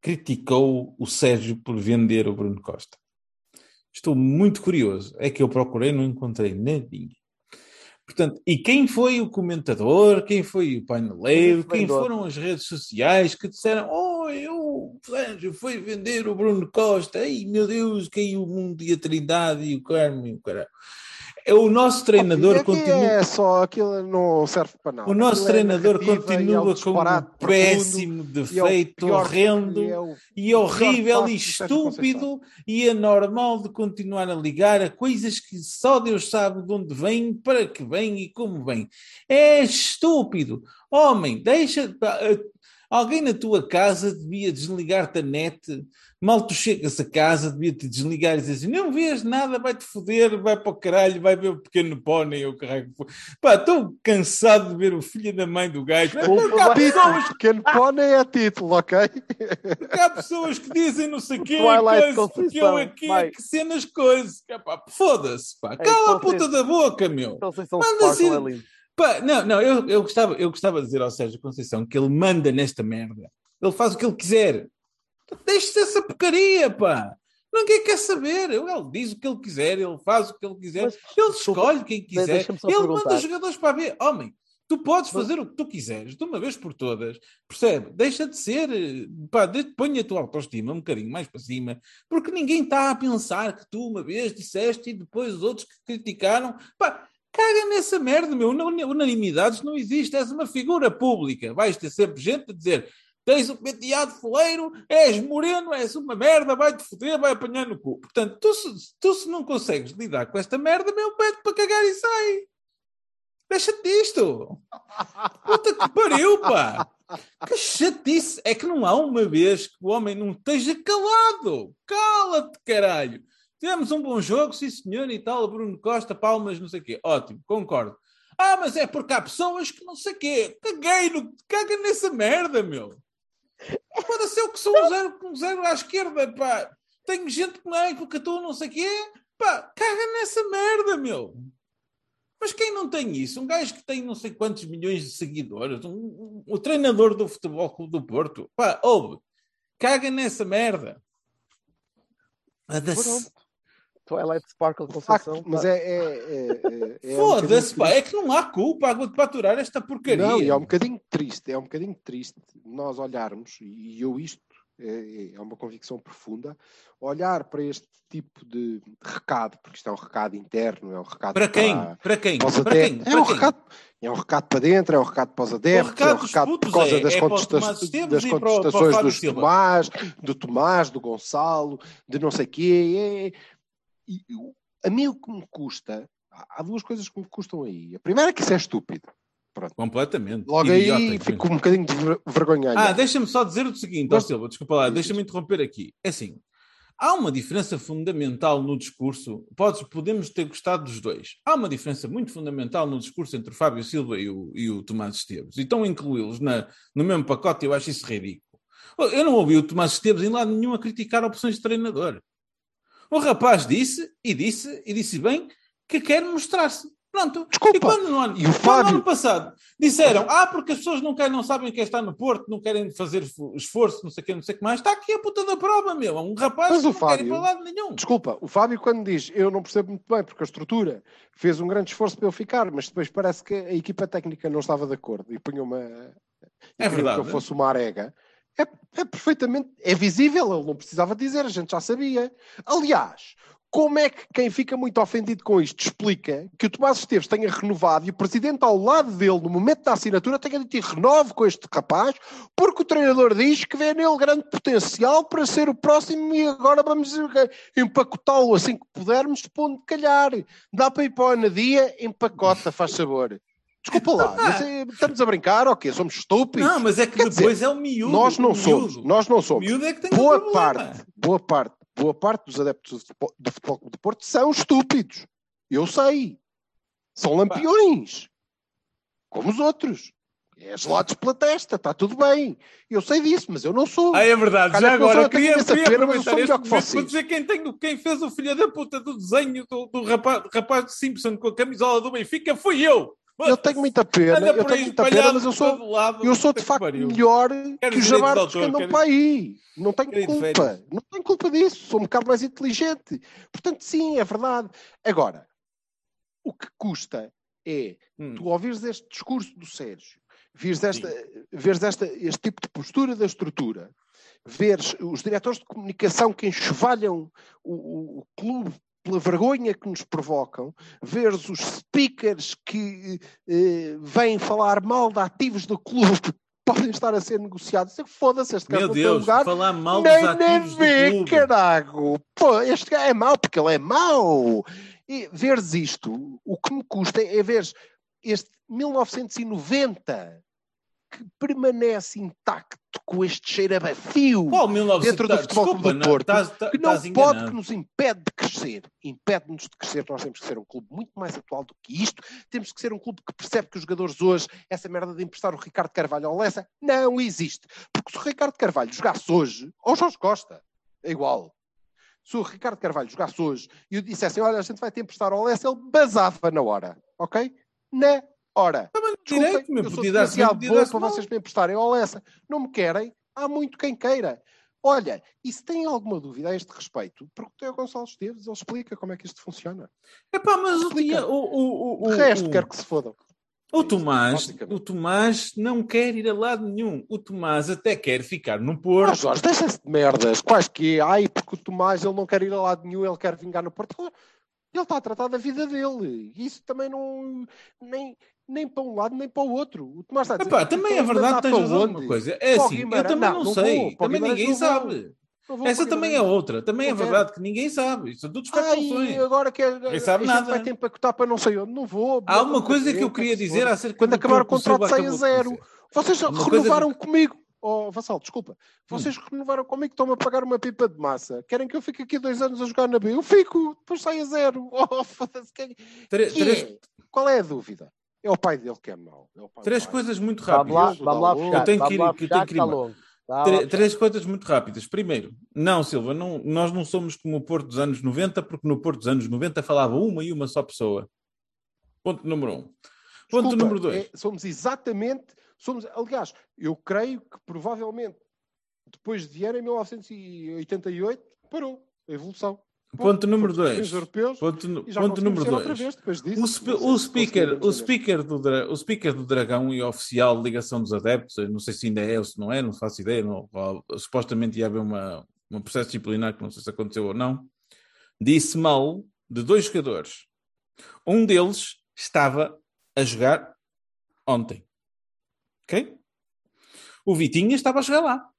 S1: criticou o Sérgio por vender o Bruno Costa. Estou muito curioso. É que eu procurei, não encontrei nadinha. Portanto, e quem foi o comentador, quem foi o paineleiro, quem foram as redes sociais que disseram: Oh, eu, o Sérgio foi vender o Bruno Costa, ai meu Deus, caiu o mundo e a Trindade e o Carmo e o caralho. É o nosso treinador
S2: Aqui
S1: continua.
S2: É só aquilo não serve para nada.
S1: O nosso
S2: é
S1: treinador
S2: é
S1: continua com um péssimo
S2: é
S1: defeito,
S2: pior-
S1: horrendo
S2: e é o
S1: e horrível e estúpido e anormal de continuar a ligar a coisas que só Deus sabe de onde vêm, para que vêm e como vêm. É estúpido. Homem, deixa. Alguém na tua casa devia desligar-te a net. Mal tu chegas a casa, devia-te desligar e dizer assim: não vês nada, vai-te foder, vai para o caralho, vai ver o pequeno pônei. o caralho. Pá, estou cansado de ver o filho da mãe do gajo.
S3: Desculpa,
S1: Há pessoas
S2: Pequeno pônei é título, ok?
S1: porque há pessoas que dizem não sei o quê, coisa, porque eu aqui é que cenas coisas. Foda-se, pá.
S3: É,
S1: Cala a
S3: Conceição.
S1: puta da boca, meu.
S3: Conceição
S1: Pá, não, não, eu, eu, gostava, eu gostava de dizer ao Sérgio Conceição que ele manda nesta merda. Ele faz o que ele quiser. Deixe-se essa porcaria, pá. Ninguém quer saber. Ele diz o que ele quiser, ele faz o que ele quiser,
S3: Mas,
S1: ele escolhe quem quiser, ele
S3: perguntar.
S1: manda os jogadores para B. Homem, tu podes fazer o que tu quiseres, de uma vez por todas, percebe? Deixa de ser, pá, de- põe a tua autoestima um bocadinho mais para cima, porque ninguém está a pensar que tu uma vez disseste e depois os outros que criticaram, pá, caga nessa merda, meu, Una- unanimidades não existe, és uma figura pública, vais ter sempre gente a dizer tens um penteado foleiro, és moreno, és uma merda, vai-te foder, vai apanhar no cu. Portanto, tu se, tu se não consegues lidar com esta merda, meu, pede para cagar e sai. Deixa-te disto. Puta que pariu, pá. Que chatice. É que não há uma vez que o homem não esteja calado. Cala-te, caralho. Tivemos um bom jogo, sim senhor, e tal, Bruno Costa, palmas, não sei o quê. Ótimo, concordo. Ah, mas é porque há pessoas que não sei o quê. Caguei no... Caga nessa merda, meu. Pode ser o que sou um zero, um zero à esquerda, pá. Tenho gente que não é porque tu não sei o quê. Pá, caga nessa merda, meu. Mas quem não tem isso? Um gajo que tem não sei quantos milhões de seguidores, um, um- o treinador do Futebol Clube do Porto, pá, ouve, caga nessa merda. A da-.
S3: Twilight Sparkle
S2: De
S3: Conceição.
S2: facto, mas é. é, é, é, é um
S1: Foda-se,
S2: bocadinho
S1: pá, é que não há culpa água para aturar esta porcaria.
S2: Não, e é um bocadinho triste, é um bocadinho triste nós olharmos, e eu isto é, é uma convicção profunda, olhar para este tipo de recado, porque isto é um recado interno, é um recado
S1: Para quem?
S2: para,
S1: Para quem?
S2: para
S1: Para quem?
S2: É
S1: Para
S2: um
S1: quem?
S2: recado, é um recado para dentro, é um recado para os adeptos,
S1: recado
S2: é um recado por causa
S1: é-
S2: das,
S1: é
S2: contesta-
S1: Tomás Esteves
S2: das
S1: e para o- para o
S2: contestações dos
S1: Silva.
S2: Tomás, do Tomás, do Gonçalo, de não sei quê. É, e o- a mim o que me custa, há duas coisas que me custam aí. A primeira é que isso é estúpido.
S1: Completamente.
S2: Logo
S1: Idiota,
S2: aí fico um bocadinho de ver- vergonha.
S1: Ah, deixa-me só dizer o seguinte,
S2: Mas-
S1: Silva, desculpa lá, deixa-me interromper aqui. É assim, há uma diferença fundamental no discurso, podes, podemos ter gostado dos dois. Há uma diferença muito fundamental no discurso entre o Fábio Silva e o, e o Tomás Esteves. E estão a incluí-los no mesmo pacote, eu acho isso ridículo. Eu não ouvi o Tomás Esteves em lado nenhum a criticar opções de treinador. O rapaz disse, e disse, e disse bem, que quer mostrar-se. Pronto.
S2: Desculpa.
S1: E quando no ano,
S2: E o Fábio-
S1: no ano passado disseram, ah, porque as pessoas não, querem, não sabem quem está no Porto, não querem fazer esfo- esforço, não sei o que, não sei o que mais, está aqui a puta da prova, meu. É um rapaz
S2: Mas
S1: que
S2: o
S1: não quer ir
S2: Fábio-
S1: para lado nenhum.
S2: Desculpa, o Fábio quando diz eu não percebo muito bem porque a estrutura fez um grande esforço para eu ficar, mas depois parece que a equipa técnica não estava de acordo e punha uma
S1: É verdade.
S2: que eu fosse uma arega. É, é perfeitamente, é visível, ele não precisava dizer, a gente já sabia. Aliás, como é que quem fica muito ofendido com isto explica que o Tomás Esteves tenha renovado e o presidente ao lado dele, no momento da assinatura, tenha dito renove com este rapaz, porque o treinador diz que vê nele grande potencial para ser o próximo e agora vamos empacotá-lo assim que pudermos, pondo calhar. Dá para ir para o Anadia, empacota, faz sabor. Desculpa lá, é- estamos a brincar, ok? Somos estúpidos.
S1: Não, mas é que
S2: Quer
S1: depois
S2: dizer,
S1: é o miúdo.
S2: nós não
S1: o
S2: somos,
S1: miúdo.
S2: nós não
S1: O
S2: somos.
S1: miúdo é que tem um
S2: Boa
S1: problema.
S2: parte, boa parte, boa parte dos adeptos do futebol- do Porto são estúpidos. Eu sei. São lampiões. Como os outros. É gelados pela testa, está tudo bem. Eu sei disso, mas eu não sou.
S1: Ah, é verdade. Já agora,
S2: eu
S1: queria, queria
S2: pena,
S1: aproveitar este
S2: que
S1: momento para dizer quem, tem, quem fez o filho da puta do desenho do, do rapaz, rapaz de Simpson com a camisola do Benfica fui eu.
S2: Eu tenho muita pena, eu tenho muita pena, mas eu sou,
S1: lado.
S2: eu sou de facto
S1: pariu.
S2: melhor
S1: Quero
S2: que os jabardos
S1: autor,
S2: que andam
S1: quero-
S2: para aí. Não tenho
S1: Quero
S2: culpa. Não tenho culpa disso. Sou um bocado mais inteligente. Portanto, sim, é verdade. Agora, o que custa é
S1: Hum.
S2: tu ouvires este discurso do Sérgio, vires, esta, veres esta, este tipo de postura da estrutura, veres os diretores de comunicação que enxovalham o, o- o clube pela vergonha que nos provocam, veres os speakers que eh, vêm falar mal de ativos do clube podem estar a ser negociados. Foda-se, este gajo
S1: Meu
S2: tem
S1: Deus,
S2: lugar.
S1: falar mal dos
S2: Nem
S1: ativos do
S2: vê,
S1: clube.
S2: carago! Pô, este gajo é mau porque ele é mau. E veres isto, o que me custa é ver este 1990 que permanece intacto com este cheiro a bafio
S1: Qual 1900?
S2: dentro do Futebol Clube
S1: Desculpa,
S2: do
S1: não,
S2: Porto,
S1: estás- estás-
S2: que não pode,
S1: enganado.
S2: que nos impede de crescer. Impede-nos de crescer. Nós temos que ser um clube muito mais atual do que isto. Temos que ser um clube que percebe que os jogadores hoje, essa merda de emprestar o Ricardo Carvalho ao Lessa, não existe. Porque se o Ricardo Carvalho jogasse hoje, ou Jorge Costa, é igual. Se o Ricardo Carvalho jogasse hoje e eu dissessem, olha, a gente vai te emprestar ao Lessa, ele basava na hora. Ok? Na Desculpem,
S1: direito, meu,
S2: eu sou demasiado bom para vocês me emprestarem ao Lessa. Não me querem? Há muito quem queira. Olha, e se tem alguma dúvida a este respeito, perguntei ao Gonçalo Esteves, ele explica como é que isto funciona.
S1: Epá, mas o,
S2: Explica.
S1: o, o, o,
S2: De resto,
S1: o,
S2: quero que se fodam.
S1: o Tomás, o Tomás não quer ir a lado nenhum. O Tomás até quer ficar no
S2: Ah,
S1: Porto.
S2: Jorge, deixa-se de merdas. Quais que Ai, porque o Tomás ele não quer ir a lado nenhum, ele quer vingar no Porto. Ele está a tratar da vida dele. Isso também não. Nem, nem para um lado, nem para o outro. O Tomás está a dizer.
S1: Epá, também é
S2: "Então,
S1: verdade,
S2: mandar
S1: tens razão
S2: onde?"
S1: numa coisa. É assim, eu
S2: Guimarães.
S1: também
S2: Não,
S1: não, sei.
S2: vou.
S1: Também ninguém
S2: não
S1: sabe.
S2: Não
S1: Essa também é outra. Também é verdade que ninguém sabe. Isso são tudo especulações.
S2: Ai, agora que é,
S1: sabe nada.
S2: vai ter para empacotar para não sei onde. Não vou.
S1: Há uma coisa que eu
S2: quer
S1: queria dizer acerca
S2: Quando
S1: do
S2: acabar o contrato sai a
S1: acabou de
S2: zero. Vocês
S1: Uma
S2: renovaram comigo. Oh, Vassal, desculpa. Vocês
S1: Hum.
S2: renovaram comigo, estão-me a pagar uma pipa de massa. Querem que eu fique aqui dois anos a jogar na B? Eu fico, depois sai a zero. Oh, foda-se.
S1: Três-
S2: é? Qual é a dúvida? É o pai dele que é mau. É
S1: Três
S2: pai.
S1: coisas muito
S3: Vamos lá,
S1: rápidas.
S3: vamos lá
S2: Eu
S3: fechar.
S1: tenho que
S3: vamos
S1: ir-
S3: lá
S1: eu tenho que ir.
S3: Tá fechar.
S1: três coisas muito rápidas. Primeiro, não, Silva, não, nós não somos como o Porto dos anos 90, porque no Porto dos anos 90 falava uma e uma só pessoa. Ponto número um. Ponto
S2: Desculpa,
S1: número dois.
S2: é- somos exatamente. Somos, aliás, eu creio que provavelmente depois de Viena, em 1988, parou a evolução.
S1: Ponto número
S2: Fomos
S1: dois.
S2: campeões europeus
S1: Ponto, número
S2: ser outra
S1: dois.
S2: vez depois disso.
S1: O, o speaker, o, speaker do, o speaker do Dragão e oficial de ligação dos adeptos, não sei se ainda é ou se não é, não faço ideia. Não, supostamente ia haver uma, um processo disciplinar que não sei se aconteceu ou não. Disse mal de dois jogadores. Um deles estava a jogar ontem. Ok? O Vitinha estava a jogar lá.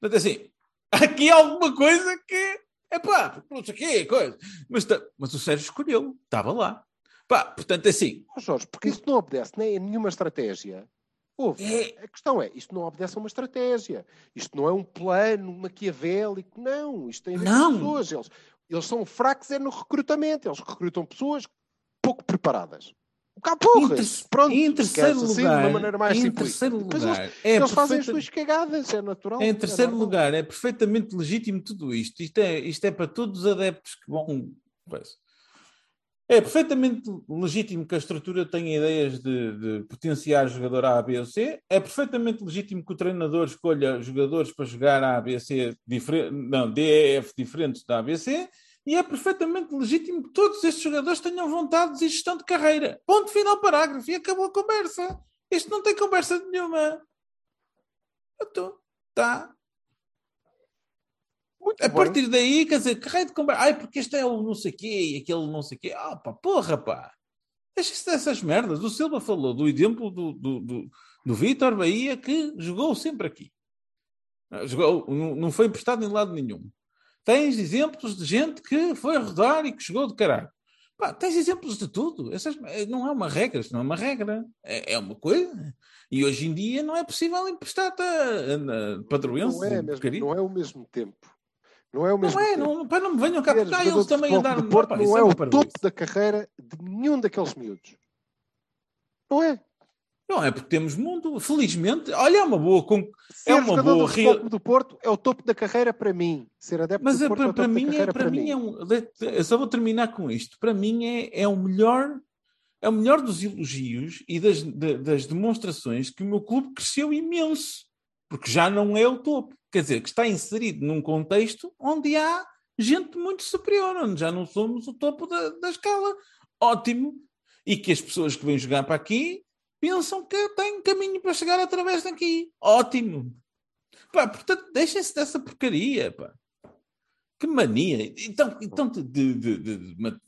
S1: Portanto, assim, aqui há alguma coisa que. É pá, não sei o quê, coisa. Mas, mas o Sérgio escolheu, estava lá. Pá, portanto, assim,
S2: Oh, Jorge, porque isso não obedece nem a nenhuma estratégia. Ouve,
S1: É.
S2: a questão é, isto não obedece a uma estratégia. Isto não é um plano maquiavélico. Não, isto tem a ver
S1: Não.
S2: com pessoas. Eles, eles são fracos é no recrutamento. Eles recrutam pessoas pouco preparadas.
S1: Em,
S2: porras. Pronto,
S1: em terceiro
S2: queres assim,
S1: lugar,
S2: de uma maneira mais
S1: em terceiro
S2: Depois
S1: lugar,
S2: eles,
S1: é
S2: eles fazem as suas cagadas, é natural.
S1: Em
S2: é
S1: terceiro
S2: normal.
S1: lugar, é perfeitamente legítimo tudo isto. Isto é, isto é para todos os adeptos que vão. É perfeitamente legítimo que a estrutura tenha ideias de, de potenciar jogador A, B ou C. É perfeitamente legítimo que o treinador escolha jogadores para jogar A, B, C, não, D, E, F diferentes da A, B, C. E é perfeitamente legítimo que todos estes jogadores tenham vontades e gestão de carreira. Ponto final, parágrafo. E acabou a conversa. Isto não tem conversa nenhuma. Então, tá.
S2: Muito
S1: A
S2: bem.
S1: partir daí, quer dizer, que raio de conversa. Ai, porque este é o não sei quê e aquele não sei quê. Ah, pá, porra, pá. Deixa-se dessas merdas. O Silva falou do exemplo do, do, do, do Vítor Bahia que jogou sempre aqui. Jogou, não, não foi emprestado em lado nenhum. Tens exemplos de gente que foi rodar e que jogou de caralho. Pá, tens exemplos de tudo. Essas, eh, não é uma regra, isto não é uma regra. É, é uma coisa. E hoje em dia não é possível emprestar-te a, a, a padroense.
S2: Não é, mesmo, não é o mesmo tempo. Não é o mesmo
S1: Não é, não, pá, não me venham cá porque eles também andaram
S2: do Porto
S1: pá,
S2: não
S1: isso
S2: é
S1: uma
S2: o topo da carreira de nenhum daqueles miúdos. Não é?
S1: Não é porque temos mundo, felizmente. Olha, é uma boa. con-
S2: Ser
S1: É uma boa
S2: do Clube do Porto é o topo da carreira para mim. Ser adepto
S1: Mas
S2: do
S1: é,
S2: Porto é
S1: para,
S2: o
S1: para
S2: topo da
S1: mim, é,
S2: carreira
S1: para mim é um. Eu só vou terminar com isto. Para mim é, é o melhor. É o melhor dos elogios e das, de- das demonstrações que o meu clube cresceu imenso. Porque já não é o topo. Quer dizer, que está inserido num contexto onde há gente muito superior, onde já não somos o topo da, da escala. Ótimo. E que as pessoas que vêm jogar para aqui pensam que têm caminho para chegar através daqui. Ótimo. Pá, portanto, deixem-se dessa porcaria, pá. Que mania. Então, então de, de, de, de ma-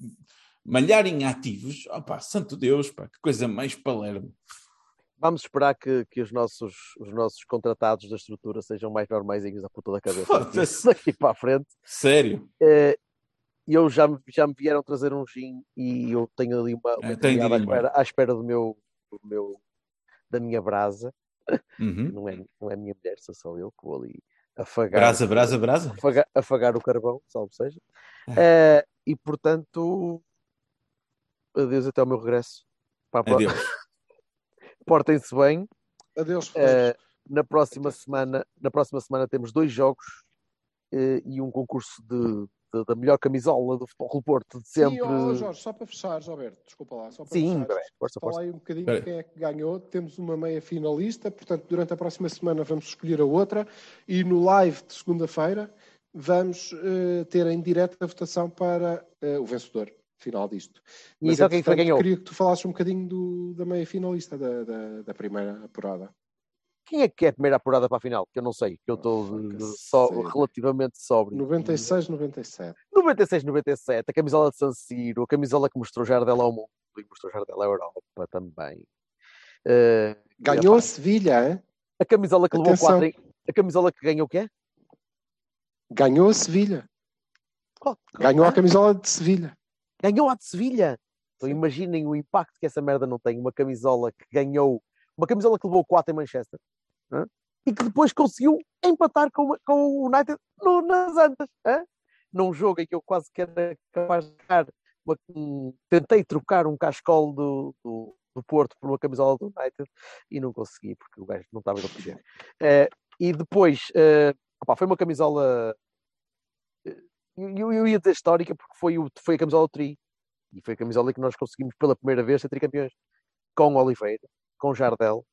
S1: malharem ativos, opá, santo Deus, pá, que coisa mais palermo.
S3: Vamos esperar que, que os, nossos, os nossos contratados da estrutura sejam mais normaisinhos da puta da cabeça
S1: Foda-se.
S3: daqui para a frente.
S1: Sério.
S3: Eh, eu já, me- já me vieram trazer um gin e eu tenho ali uma, uma
S1: É, de
S3: à, espera, à espera do meu, do meu da minha brasa.
S1: Uhum.
S3: Não é, não é a minha mulher, sou só eu que vou ali afagar,
S1: Brasa, brasa, brasa.
S3: afagar, afagar o carvão, salvo seja.
S1: Ah.
S3: Eh, e portanto, adeus até ao meu regresso. Para a pro-
S1: Adeus.
S3: Portem-se bem.
S2: Adeus, Flores.
S3: na próxima semana, na próxima semana temos dois jogos eh, e um concurso de de- da melhor camisola do Futebol Clube do Porto de sempre.
S2: Sim, ó, Jorge, só para fechar, Alberto, desculpa lá. Só para
S3: Sim,
S2: fechar,
S3: bem, força, força.
S2: aí um bocadinho quem é que ganhou. Temos uma meia finalista, portanto, durante a próxima semana vamos escolher a outra. E no live de segunda-feira vamos eh, ter em direto a votação para eh, o vencedor final disto.
S3: E então quem foi ganhou?
S2: Queria que tu falasses um bocadinho do- da meia finalista da, da, da primeira apurada.
S3: Quem é que é a primeira apurada para a final? Que eu não sei, que eu estou
S2: Oh,
S3: só relativamente sóbrio.
S2: 96, 97.
S3: 96, 97, a camisola de San Siro, a camisola que mostrou Jardel ao mundo e mostrou Jardel à Europa também. Eh,
S2: Ganhou a Sevilha, hein?
S3: a camisola que levou
S2: Atenção.
S3: 4 em... A camisola que ganhou o quê?
S2: Ganhou a Sevilha.
S3: Qual-
S2: Ganhou a
S3: Ah,
S2: camisola de Sevilha.
S3: Ganhou a de Sevilha. Então
S2: Sim.
S3: imaginem o impacto que essa merda não tem. Uma camisola que ganhou, uma camisola que levou 4 em Manchester e que depois conseguiu empatar com, com o United no, nas Antas. hã? Num jogo em que eu quase que era capaz de uma- um- tentei trocar um cascol do, do, do Porto por uma camisola do United e não consegui porque o gajo não estava a conseguir. Eh, e depois, eh, opá, foi uma camisola. eh, Eu, eu ia dizer histórica porque foi, o, foi a camisola do Tri. E foi a camisola que nós conseguimos pela primeira vez ser tricampeões. Com Oliveira, com Jardel,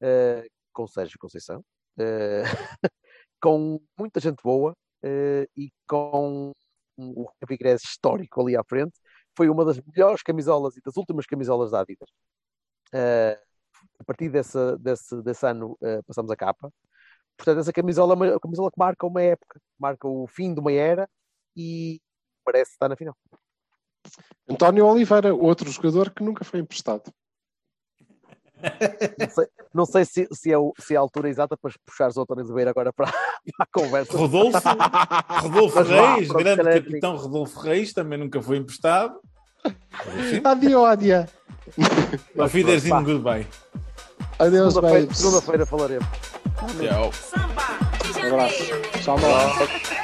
S3: eh, com Sérgio Conceição, eh, com muita gente boa eh, e com um Figueirense histórico ali à frente. Foi uma das melhores camisolas e das últimas camisolas da Adidas. Eh, a partir desse, desse, desse ano passamos a capa. Portanto, essa camisola é uma camisola que marca uma época, marca o fim de uma era e parece estar na final.
S2: António Oliveira, outro jogador que nunca foi emprestado.
S3: Não sei, não sei se, se, é o- se é a altura exata para puxares o António Ribeiro agora para, para a conversa.
S1: Rodolfo, Rodolfo
S3: Mas
S1: Reis,
S3: pronto,
S1: grande
S3: é
S1: capitão Rodolfo Reis, também nunca foi emprestado.
S2: Adio, adia.
S1: Auf Wiedersehen, goodbye.
S2: Adeus,
S3: Segunda-feira falaremos.
S1: Tchau.
S2: Um abraço. Tchau.